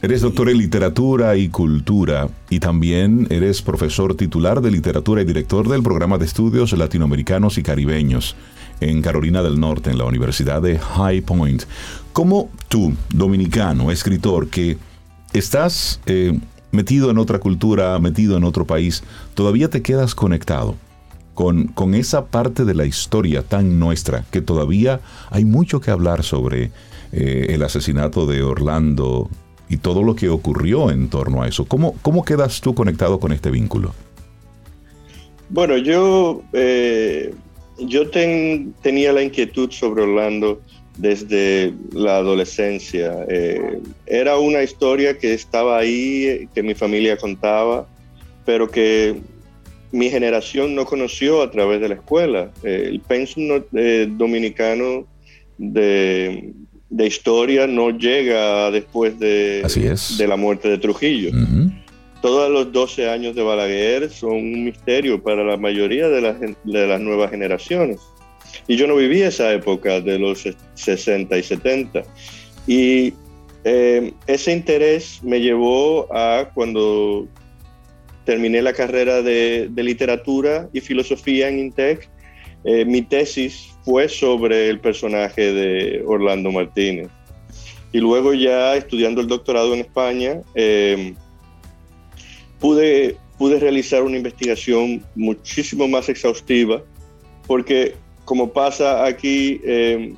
S3: Eres doctor en literatura y cultura y también eres profesor titular de literatura y director del programa de estudios latinoamericanos y caribeños en Carolina del Norte, en la Universidad de High Point. ¿Cómo tú, dominicano, escritor, que estás eh, metido en otra cultura, metido en otro país, todavía te quedas conectado con, con esa parte de la historia tan nuestra que todavía hay mucho que hablar sobre eh, el asesinato de Orlando y todo lo que ocurrió en torno a eso. ¿Cómo, cómo quedas tú conectado con este vínculo?
S8: Bueno, yo, eh, yo ten- tenía la inquietud sobre Orlando desde la adolescencia. Eh, era una historia que estaba ahí, que mi familia contaba, pero que mi generación no conoció a través de la escuela. Eh, el pensum no- dominicano de, de historia no llega después de,
S3: Así es.
S8: de la muerte de Trujillo.
S3: Ujú.
S8: Todos los 12 años de Balaguer son un misterio para la mayoría de las, de las nuevas generaciones. Y yo no viví esa época de los 60 y 70. Y eh, ese interés me llevó a cuando terminé la carrera de, de literatura y filosofía en INTEC, eh, mi tesis fue sobre el personaje de Orlando Martínez. Y luego ya estudiando el doctorado en España, eh, pude, pude realizar una investigación muchísimo más exhaustiva, porque como pasa aquí, eh,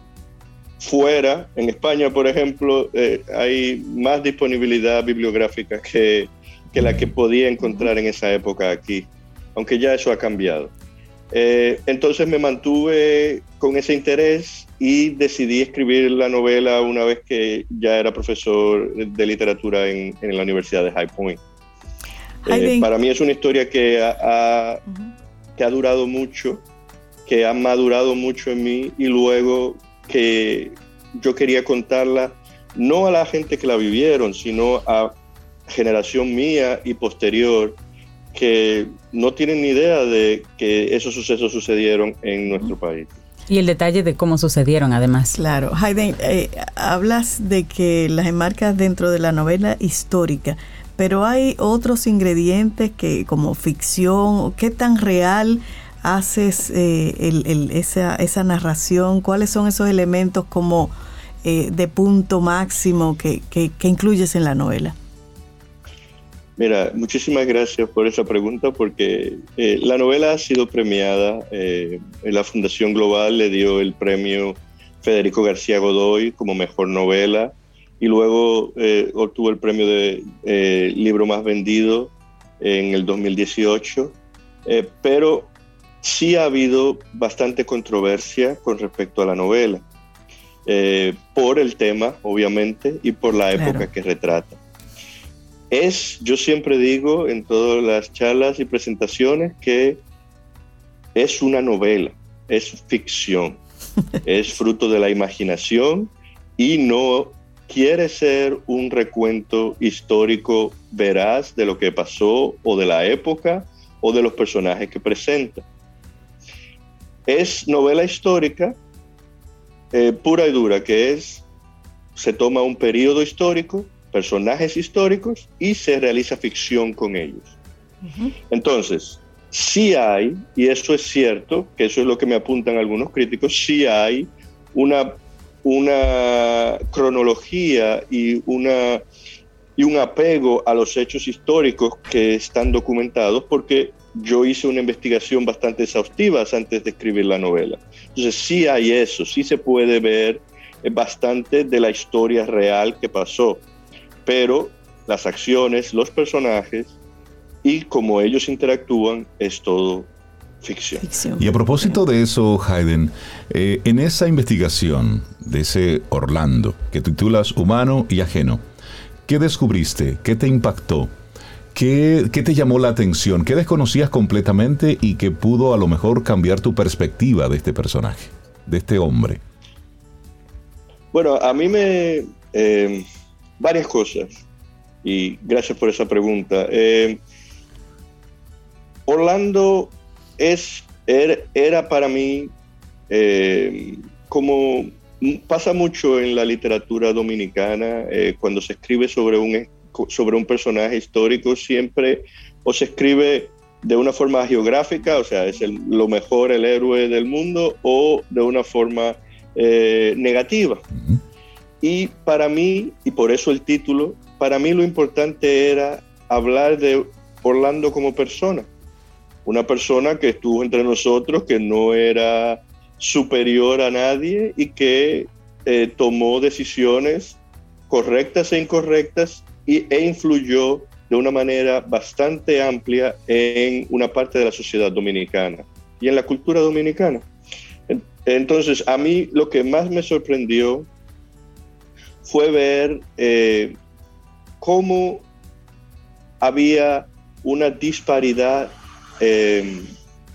S8: fuera, en España, por ejemplo, eh, hay más disponibilidad bibliográfica que, que, la que podía encontrar en esa época aquí, aunque ya eso ha cambiado. Eh, entonces me mantuve con ese interés y decidí escribir la novela una vez que ya era profesor de literatura en, en la Universidad de High Point. Eh, para mí es una historia que ha, que ha durado mucho, que ha madurado mucho en mí y luego que yo quería contarla no a la gente que la vivieron, sino a generación mía y posterior que no tienen ni idea de que esos sucesos sucedieron en nuestro país.
S1: Y el detalle de cómo sucedieron, además.
S4: Claro, Hayden, eh, hablas de que las enmarcas dentro de la novela histórica, pero hay otros ingredientes que como ficción, ¿qué tan real haces eh, esa, esa, narración? ¿Cuáles son esos elementos como eh, de punto máximo que, que, incluyes en la novela?
S8: Mira, muchísimas gracias por esa pregunta porque eh, la novela ha sido premiada. la Fundación Global le dio el premio Federico García Godoy como mejor novela y luego obtuvo el premio de libro más vendido en el 2018. pero sí ha habido bastante controversia con respecto a la novela, eh, por el tema, obviamente, y por la época que retrata. Es, yo siempre digo en todas las charlas y presentaciones que es una novela, es ficción, *laughs* es fruto de la imaginación y no quiere ser un recuento histórico veraz de lo que pasó o de la época o de los personajes que presenta. Es novela histórica eh, pura y dura, que es, se toma un periodo histórico, personajes históricos y se realiza ficción con ellos. Entonces, sí hay, y eso es cierto, que eso es lo que me apuntan algunos críticos, sí hay una, una cronología y, una, y un apego a los hechos históricos que están documentados, porque yo hice una investigación bastante exhaustiva antes de escribir la novela. Entonces sí hay eso, sí se puede ver bastante de la historia real que pasó, pero las acciones, los personajes y cómo ellos interactúan es todo ficción.
S3: Y a propósito de eso, Hayden, eh, en esa investigación de ese Orlando que titulas Humano y Ajeno, ¿qué descubriste? ¿Qué te impactó? ¿Qué, te llamó la atención? ¿Qué desconocías completamente y que pudo a lo mejor cambiar tu perspectiva de este personaje, de este hombre?
S8: Bueno, a mí me... Eh, varias cosas. Y gracias por esa pregunta. Eh, Orlando es, era, para mí eh, como pasa mucho en la literatura dominicana cuando se escribe sobre un sobre un personaje histórico siempre o se escribe de una forma geográfica, o sea, es lo mejor el héroe del mundo, o de una forma eh, negativa. Y para mí, y por eso el título, para mí lo importante era hablar de Orlando como persona. Una persona que estuvo entre nosotros, que no era superior a nadie y que eh, tomó decisiones correctas e incorrectas y, e influyó de una manera bastante amplia en una parte de la sociedad dominicana y en la cultura dominicana. Entonces, a mí lo que más me sorprendió fue ver eh, cómo había una disparidad eh,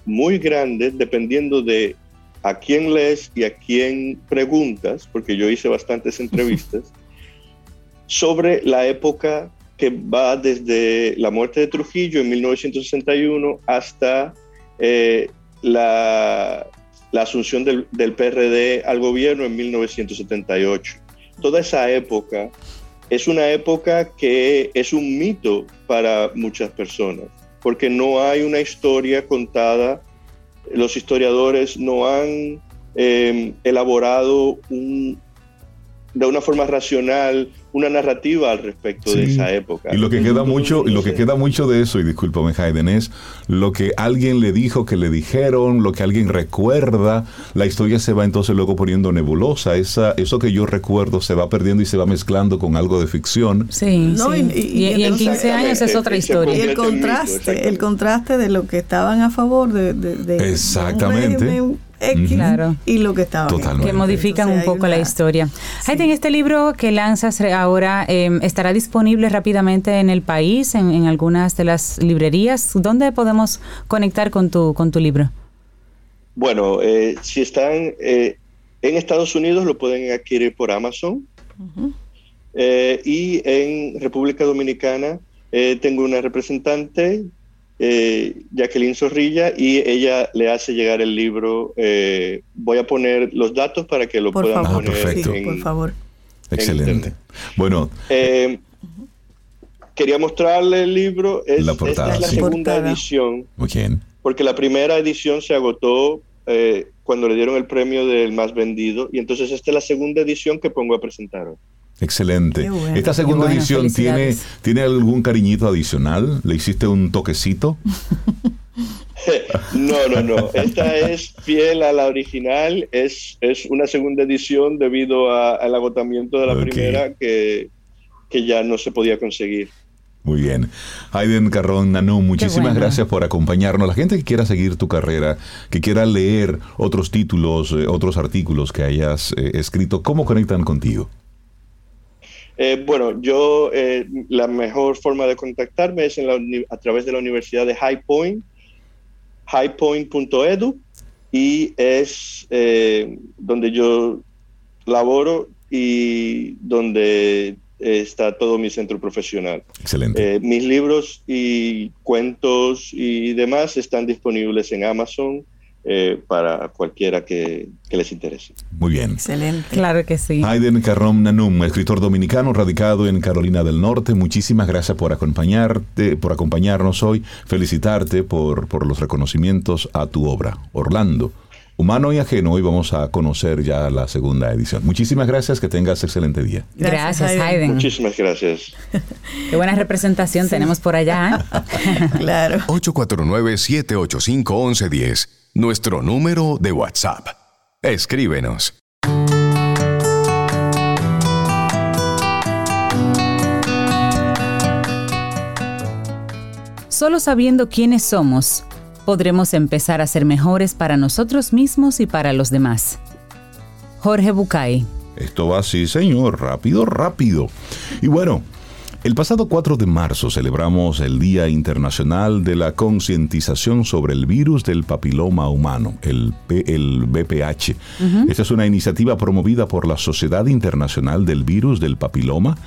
S8: muy grande dependiendo de a quién lees y a quién preguntas, porque yo hice bastantes *laughs* entrevistas, sobre la época que va desde la muerte de Trujillo en 1961 hasta eh, la, asunción del, del, PRD al gobierno en 1978. Toda esa época es una época que es un mito para muchas personas, porque no hay una historia contada, los historiadores no han eh, elaborado un, de una forma racional una narrativa al respecto de esa época.
S3: Y lo que queda mucho, y lo que queda mucho de eso, y discúlpame Hayden, es lo que alguien le dijo que le dijeron, lo que alguien recuerda, la historia se va entonces luego poniendo nebulosa, esa, eso que yo recuerdo se va perdiendo y se va mezclando con algo de ficción.
S1: Sí, Y, en 15 años es otra historia.
S4: Y el contraste, el contraste de lo que estaban a favor de... de,
S3: Exactamente.
S4: X claro. y lo que estaba
S1: que modifican un poco la historia. Sí. en este libro que lanzas ahora em, estará disponible rápidamente en el país, en, algunas de las librerías. ¿Dónde podemos conectar con tu, con tu libro?
S8: Bueno, eh, si están eh, en Estados Unidos lo pueden adquirir por Amazon. Eh, y en República Dominicana tengo una representante eh, Jacqueline Zorrilla y ella le hace llegar el libro. Eh, voy a poner los datos para que lo puedan poner.
S3: perfecto.
S4: por favor.
S3: Excelente. bueno.
S8: Eh, quería mostrarle el libro. Es, la esta es la segunda edición.
S3: Muy bien.
S8: Porque la primera edición se agotó cuando le dieron el premio del más vendido. Y entonces esta es la segunda edición que pongo a presentar
S3: Excelente. Esta segunda edición tiene, tiene algún cariñito adicional. ¿Le hiciste un toquecito? *laughs*
S8: no, no, no. Esta es fiel a la original. Es, es una segunda edición debido al agotamiento de la primera que, que ya no se podía conseguir.
S3: Muy bien. Hayden Carrón Nanú, muchísimas gracias por acompañarnos. La gente que quiera seguir tu carrera, que quiera leer otros títulos, eh, otros artículos que hayas eh, escrito, ¿cómo conectan contigo?
S8: Eh, bueno, yo eh, la mejor forma de contactarme es a través de la Universidad de High Point, highpoint.edu, y es eh, donde yo laboro y donde está todo mi centro profesional.
S3: Excelente.
S8: mis libros y cuentos y demás están disponibles en Amazon eh, para cualquiera que, les interese.
S3: Muy bien.
S1: Excelente. Claro que sí.
S3: Aiden Carrom Nanum, escritor dominicano radicado en Carolina del Norte, muchísimas gracias por acompañarte, por acompañarnos hoy, felicitarte por, por los reconocimientos a tu obra. Orlando. Humano y ajeno, hoy vamos a conocer ya la segunda edición. Muchísimas gracias, que tengas excelente día.
S1: Gracias, Aiden.
S8: Muchísimas gracias.
S1: Qué buena representación tenemos por allá.
S4: ¿eh? *laughs* claro.
S5: 849-785-1110 nuestro número de WhatsApp. Escríbenos.
S1: Solo sabiendo quiénes somos, podremos empezar a ser mejores para nosotros mismos y para los demás. Jorge Bucay.
S3: Esto va así, señor, rápido, rápido. Y bueno, el pasado 4 de marzo celebramos el Día Internacional de la Concientización sobre el Virus del Papiloma Humano, el, el BPH. Esta es una iniciativa promovida por la Sociedad Internacional del Virus del Papiloma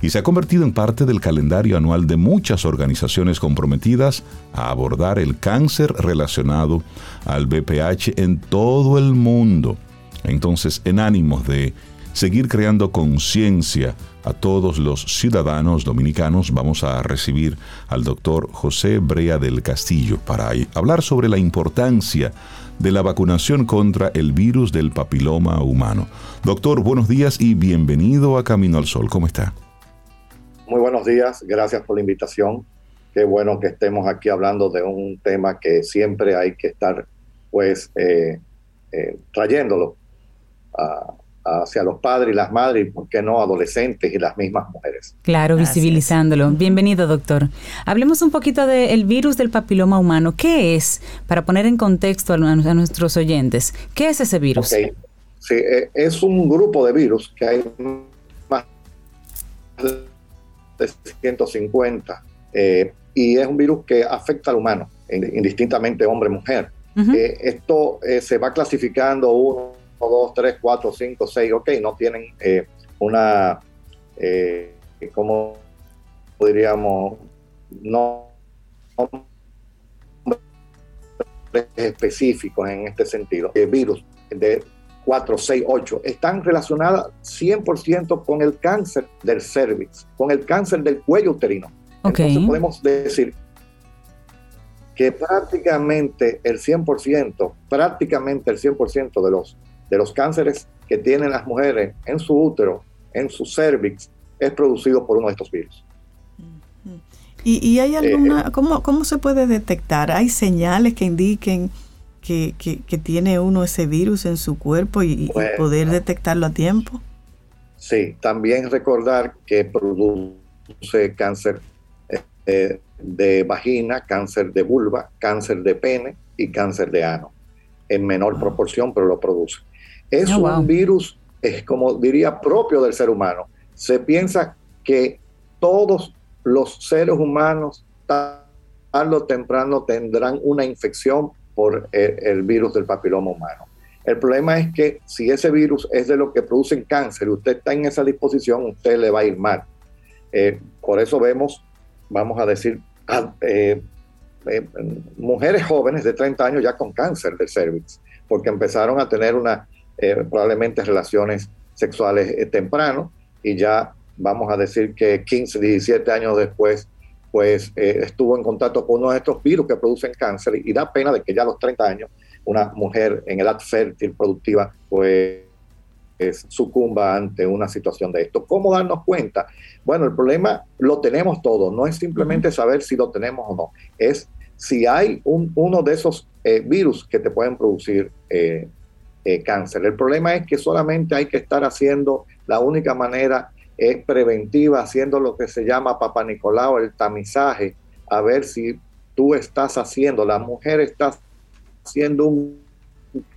S3: y se ha convertido en parte del calendario anual de muchas organizaciones comprometidas a abordar el cáncer relacionado al BPH en todo el mundo. Entonces, en ánimos de seguir creando conciencia a todos los ciudadanos dominicanos, vamos a recibir al doctor José Brea del Castillo para hablar sobre la importancia de la vacunación contra el virus del papiloma humano. Doctor, buenos días y bienvenido a Camino al Sol. ¿Cómo está?
S9: Muy buenos días, gracias por la invitación. Qué bueno que estemos aquí hablando de un tema que siempre hay que estar pues eh, eh, trayéndolo a, hacia los padres y las madres y, por qué no, adolescentes y las mismas mujeres.
S1: Claro, visibilizándolo. Bienvenido, doctor. Hablemos un poquito del virus del papiloma humano. ¿Qué es? Para poner en contexto a, nuestros oyentes, ¿qué es ese virus?
S9: Sí, eh, es un grupo de virus que hay más de 150 eh, y es un virus que afecta al humano, indistintamente hombre-mujer. Eh, esto se va clasificando uno 2, 3, 4, 5, 6, ok, no tienen eh, una, eh, ¿cómo diríamos? No específicos en este sentido. El virus de 4, 6, 8 están relacionadas 100% con el cáncer del cervix, con el cáncer del cuello uterino. Entonces podemos decir que prácticamente el 100%, prácticamente el 100% de los de los cánceres que tienen las mujeres en su útero en su cervix es producido por uno de estos virus.
S4: ¿Y, hay alguna, eh, ¿cómo, cómo se puede detectar? ¿Hay señales que indiquen que, tiene uno ese virus en su cuerpo y, poder detectarlo a tiempo?
S9: Sí, también recordar que produce cáncer eh, de vagina, cáncer de vulva, cáncer de pene y cáncer de ano. En menor ah. proporción, pero lo produce. Es oh, un virus, es como diría, propio del ser humano. Se piensa que todos los seres humanos tarde o temprano tendrán una infección por el, virus del papiloma humano. El problema es que si ese virus es de lo que produce cáncer y usted está en esa disposición, usted le va a ir mal. Eh, por eso vemos, vamos a decir, eh, eh, mujeres jóvenes de 30 años ya con cáncer del cervix, porque empezaron a tener una, probablemente relaciones sexuales temprano y ya vamos a decir que 15, 17 años después, pues eh, estuvo en contacto con uno de estos virus que producen cáncer y, da pena de que ya a los 30 años una mujer en edad fértil, productiva, pues sucumba ante una situación de esto. ¿Cómo darnos cuenta? Bueno, el problema lo tenemos todo, no es simplemente saber si lo tenemos o no, es si hay un, uno de esos eh, virus que te pueden producir eh, cáncer. El problema es que solamente hay que estar haciendo la única manera es preventiva, haciendo lo que se llama Papa Nicolau, el tamizaje, a ver si tú estás haciendo, la mujer está haciendo un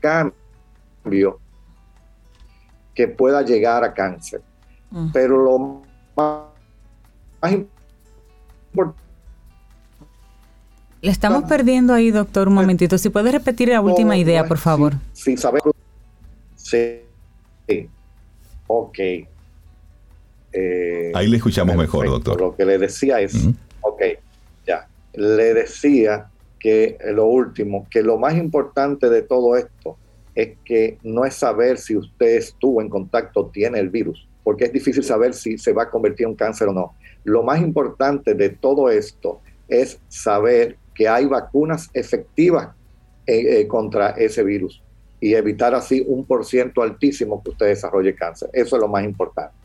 S9: cambio que pueda llegar a cáncer. Mm. Pero lo más, importante
S1: le estamos perdiendo ahí, doctor, un momentito. Si puede repetir la última idea, por favor.
S9: Sí, saber. Sí. Ok.
S3: Eh, Ahí le escuchamos mejor, doctor.
S9: Lo que le decía es, ok, ya, le decía que lo último, que lo más importante de todo esto es que no es saber si usted estuvo en contacto, tiene el virus, porque es difícil saber si se va a convertir en cáncer o no. Lo más importante de todo esto es saber que hay vacunas efectivas eh, eh, contra ese virus y evitar así un por ciento altísimo que usted desarrolle cáncer. Eso es lo más importante.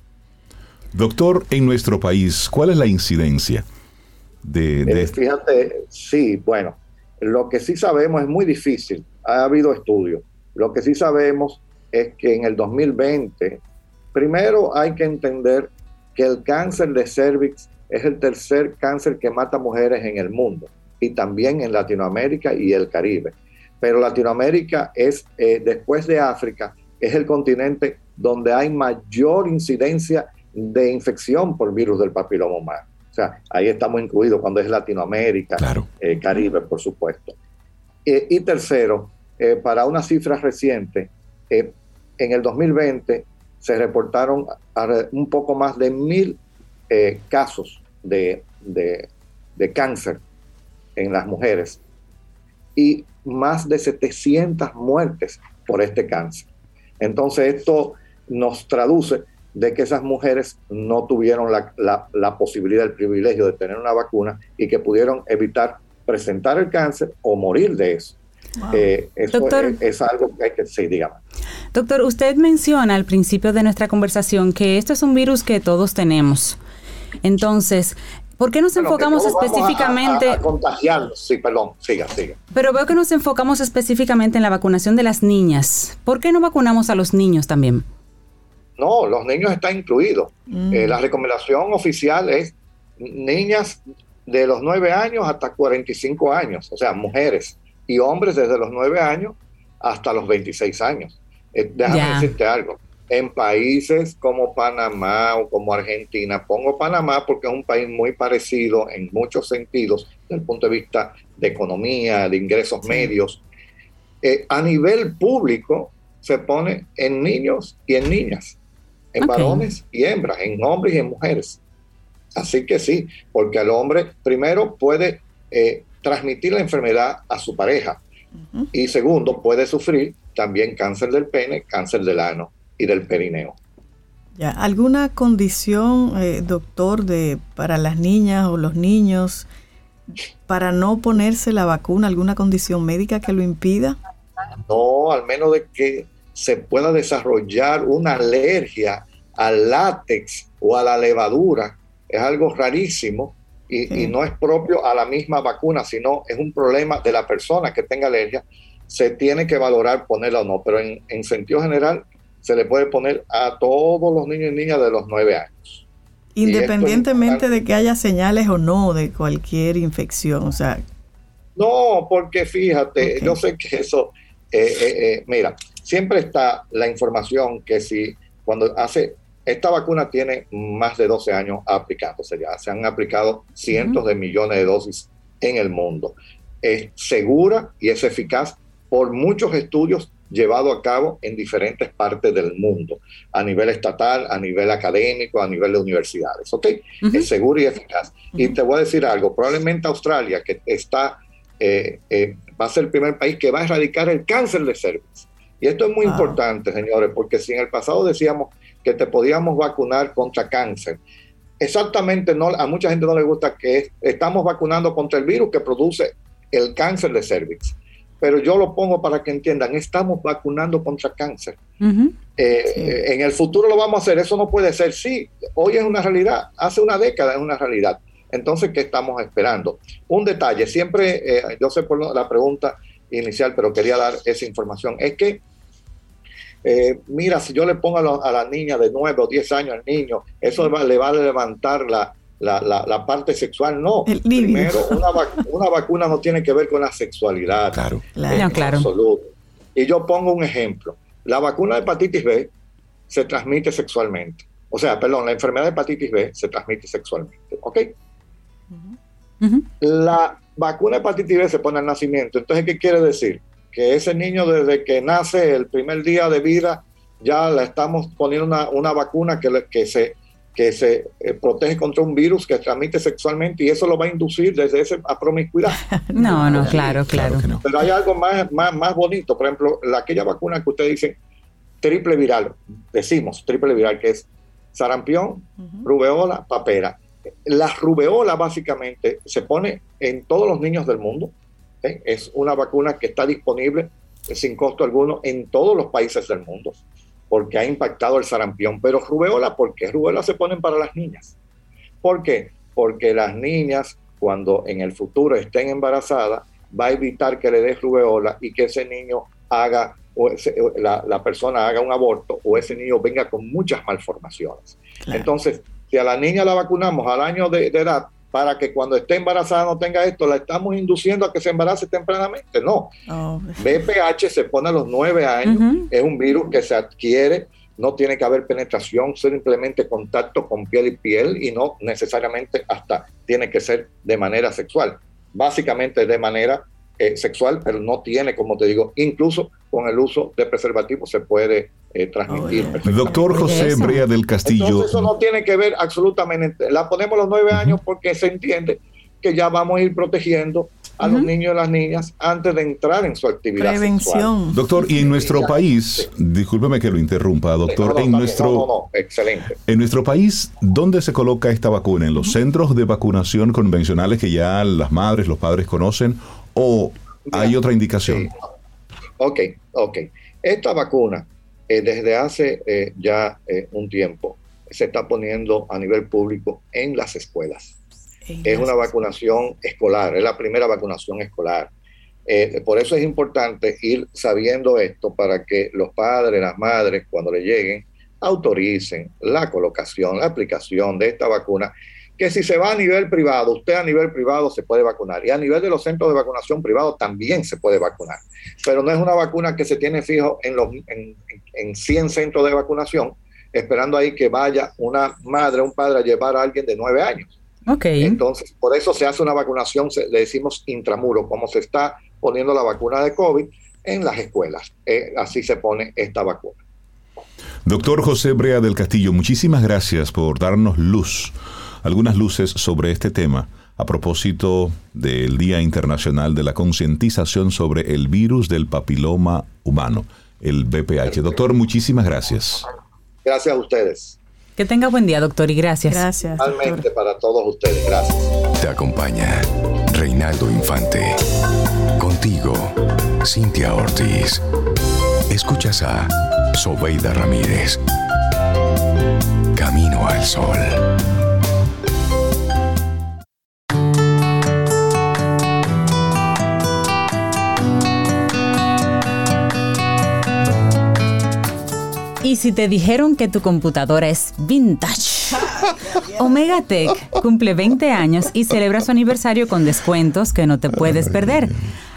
S3: Doctor, en nuestro país, ¿cuál es la incidencia de,
S9: eh, Fíjate, sí, bueno, lo que sí sabemos es muy difícil, ha habido estudios, lo que sí sabemos es que en el 2020, primero hay que entender que el cáncer de cervix es el tercer cáncer que mata mujeres en el mundo y también en Latinoamérica y el Caribe. Pero Latinoamérica es, eh, después de África, es el continente donde hay mayor incidencia de infección por virus del papiloma humano. O sea, ahí estamos incluidos cuando es Latinoamérica, eh, Caribe, por supuesto. Eh, y tercero, para una cifra reciente, en el 2020 se reportaron un poco más de mil casos de, de cáncer en las mujeres y más de 700 muertes por este cáncer. Entonces esto nos traduce de que esas mujeres no tuvieron la, posibilidad, el privilegio de tener una vacuna y que pudieron evitar presentar el cáncer o morir de eso. Eh, eso Doctor, es, algo que hay que sí, dígame.
S1: Doctor, usted menciona al principio de nuestra conversación que esto es un virus que todos tenemos. Entonces, ¿Por qué nos enfocamos específicamente?
S9: A, Sí, perdón, siga, siga.
S1: Pero veo que nos enfocamos específicamente en la vacunación de las niñas. ¿Por qué no vacunamos a los niños también?
S9: No, los niños están incluidos. Mm. Eh, la recomendación oficial es niñas de los 9 años hasta 45 años, o sea, mujeres y hombres desde los 9 años hasta los 26 años. Eh, déjame decirte algo. En países como Panamá o como Argentina, pongo Panamá porque es un país muy parecido en muchos sentidos, desde el punto de vista de economía, de ingresos medios. Eh, a nivel público se pone en niños y en niñas en varones y hembras, en hombres y en mujeres. Así que sí, porque el hombre primero puede eh, transmitir la enfermedad a su pareja y segundo puede sufrir también cáncer del pene, cáncer del ano y del perineo.
S4: Ya, ¿Alguna condición, eh, doctor, de para las niñas o los niños para no ponerse la vacuna? ¿Alguna condición médica que lo impida?
S9: No, al menos de que se pueda desarrollar una alergia al látex o a la levadura es algo rarísimo y, no es propio a la misma vacuna, sino es un problema de la persona que tenga alergia. Se tiene que valorar ponerla o no, pero en, en sentido general se le puede poner a todos los niños y niñas de los nueve años.
S4: Independientemente de que haya señales o no de cualquier infección, o sea.
S9: No, porque fíjate, yo sé que eso, eh, eh, eh, mira, siempre está la información que si cuando hace esta vacuna tiene más de 12 años aplicándose ya. Se han aplicado cientos de millones de dosis en el mundo. Es segura y es eficaz por muchos estudios llevados a cabo en diferentes partes del mundo, a nivel estatal, a nivel académico, a nivel de universidades. ¿Ok? Es segura y eficaz. Y te voy a decir algo, probablemente Australia, que está, eh, eh, va a ser el primer país que va a erradicar el cáncer de cervix. Y esto es muy importante, señores, porque si en el pasado decíamos que te podíamos vacunar contra cáncer. Exactamente, no, a mucha gente no le gusta que estamos vacunando contra el virus que produce el cáncer de cervix. Pero yo lo pongo para que entiendan, estamos vacunando contra cáncer. Eh, en el futuro lo vamos a hacer, eso no puede ser. Sí, hoy es una realidad, hace una década es una realidad. Entonces, ¿qué estamos esperando? Un detalle, siempre, eh, yo sé por la pregunta inicial, pero quería dar esa información, es que eh, mira, si yo le pongo a, la niña de 9 o 10 años al niño, eso le va a levantar la, parte sexual. No, primero, una, vacuna no tiene que ver con la sexualidad.
S3: Claro,
S1: claro.
S9: Absoluto. Y yo pongo un ejemplo. La vacuna de hepatitis B se transmite sexualmente. O sea, perdón, la enfermedad de hepatitis B se transmite sexualmente. ¿Ok? La vacuna de hepatitis B se pone al nacimiento. Entonces, ¿qué quiere decir? que ese niño desde que nace el primer día de vida ya le estamos poniendo una, vacuna que, que se, que se eh, protege contra un virus que transmite sexualmente y eso lo va a inducir desde esa promiscuidad. *laughs*
S1: no, no, claro, claro.
S9: Pero hay algo más, más, más bonito, por ejemplo, la, aquella vacuna que ustedes dicen triple viral, decimos triple viral, que es sarampión, rubeola, papera. La rubeola básicamente se pone en todos los niños del mundo, ¿eh? Es una vacuna que está disponible sin costo alguno en todos los países del mundo, porque ha impactado el sarampión. Pero rubeola, ¿por qué? Rubeola se ponen para las niñas. ¿Por qué? Porque las niñas, cuando en el futuro estén embarazadas, va a evitar que le dé rubeola y que ese niño haga, o la, persona haga un aborto o ese niño venga con muchas malformaciones. Entonces, si a la niña la vacunamos al año de edad, para que cuando esté embarazada no tenga esto, la estamos induciendo a que se embarace tempranamente. No. BPH oh. se pone a los nueve años, es un virus que se adquiere, no tiene que haber penetración, simplemente contacto con piel y piel y no necesariamente hasta tiene que ser de manera sexual. Básicamente de manera eh, sexual, pero no tiene, como te digo, incluso con el uso de preservativos se puede eh, transmitir.
S3: Doctor José Brea del Castillo.
S9: eso no tiene que ver absolutamente. La ponemos a los nueve años porque se entiende que ya vamos a ir protegiendo a los niños y las niñas antes de entrar en su actividad
S4: Prevención.
S3: Doctor, y en nuestro país, discúlpeme que lo interrumpa, doctor, en nuestro
S9: excelente.
S3: En nuestro país, ¿dónde se coloca esta vacuna? ¿En los centros de vacunación convencionales que ya las madres, los padres conocen o hay otra indicación?
S9: Ok, ok. Esta vacuna, eh, desde hace eh, ya eh, un tiempo, se está poniendo a nivel público en las escuelas. Es una vacunación escolar, es la primera vacunación escolar. por eso es importante ir sabiendo esto para que los padres, las madres, cuando le lleguen, autoricen la colocación, la aplicación de esta vacuna que si se va a nivel privado, usted a nivel privado se puede vacunar y a nivel de los centros de vacunación privados también se puede vacunar. Pero no es una vacuna que se tiene fijo en, los, en, en 100 centros de vacunación, esperando ahí que vaya una madre o un padre a llevar a alguien de 9 años.
S1: Okay.
S9: Entonces, por eso se hace una vacunación, le decimos intramuro, como se está poniendo la vacuna de COVID en las escuelas. Eh, así se pone esta vacuna.
S3: Doctor José Brea del Castillo, muchísimas gracias por darnos luz algunas luces sobre este tema a propósito del Día Internacional de la Concientización sobre el Virus del Papiloma Humano, el BPH. Doctor, muchísimas gracias.
S9: Gracias a ustedes.
S1: Que tenga buen día, doctor, y gracias.
S4: Gracias.
S9: Realmente para todos ustedes. Gracias.
S5: Te acompaña Reinaldo Infante. Contigo, Cintia Ortiz. Escuchas a Sobeida Ramírez. Camino al Sol.
S1: Y si te dijeron que tu computadora es vintage, *laughs* Omega Tech cumple 20 años y celebra su aniversario con descuentos que no te puedes perder.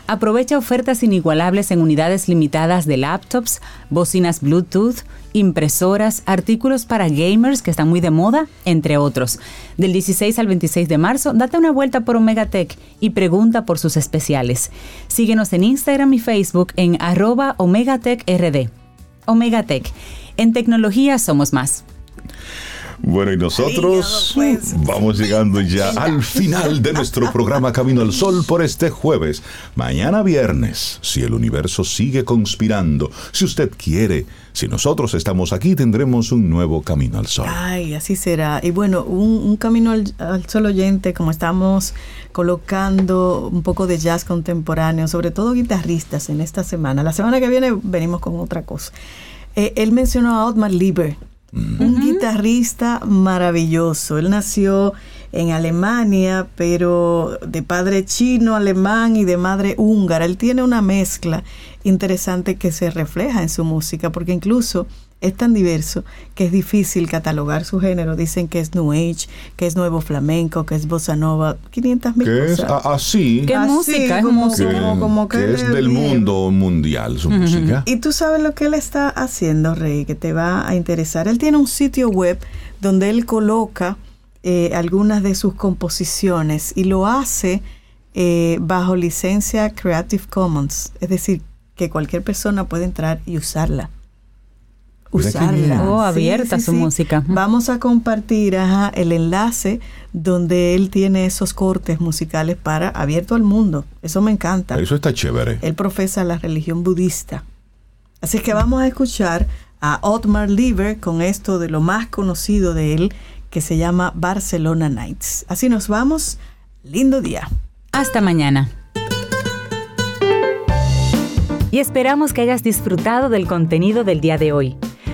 S1: Aprovecha ofertas inigualables en unidades limitadas de laptops, bocinas Bluetooth, impresoras, artículos para gamers que están muy de moda, entre otros. Del 16 al 26 de marzo, date una vuelta por Omega Tech y pregunta por sus especiales. Síguenos en Instagram y Facebook en arroba Omega Tech RD. Omega Tech. En tecnología somos más.
S3: Bueno, y nosotros vamos llegando ya al final de nuestro programa Camino al Sol por este jueves. Mañana viernes, si el universo sigue conspirando, si usted quiere, si nosotros estamos aquí, tendremos un nuevo Camino al Sol.
S4: Ay, así será. Y bueno, un, Camino al, al Sol oyente, como estamos colocando un poco de jazz contemporáneo, sobre todo guitarristas en esta semana. La semana que viene venimos con otra cosa. Eh, él mencionó a Otmar Lieber, un guitarrista maravilloso. Él nació en Alemania, pero de padre chino, alemán y de madre húngara. Él tiene una mezcla interesante que se refleja en su música, porque incluso es tan diverso que es difícil catalogar su género. Dicen que es New Age, que es nuevo flamenco, que es bossa nova, 500 mil
S3: cosas. es así.
S1: ¿Qué música? Es
S3: música. Que, es del mundo mundial su música.
S4: Y tú sabes lo que él está haciendo, Rey, que te va a interesar. Él tiene un sitio web donde él coloca eh, algunas de sus composiciones y lo hace eh, bajo licencia Creative Commons. Es decir, que cualquier persona puede entrar y usarla usarla.
S1: Oh, abierta su música.
S4: Vamos a compartir el enlace donde él tiene esos cortes musicales para abierto al mundo. Eso me encanta.
S3: Eso está chévere.
S4: Él profesa la religión budista. Así que vamos a escuchar a Otmar Lieber con esto de lo más conocido de él que se llama Barcelona Nights. Así nos vamos. Lindo día.
S1: Hasta mañana. Y esperamos que hayas disfrutado del contenido del día de hoy.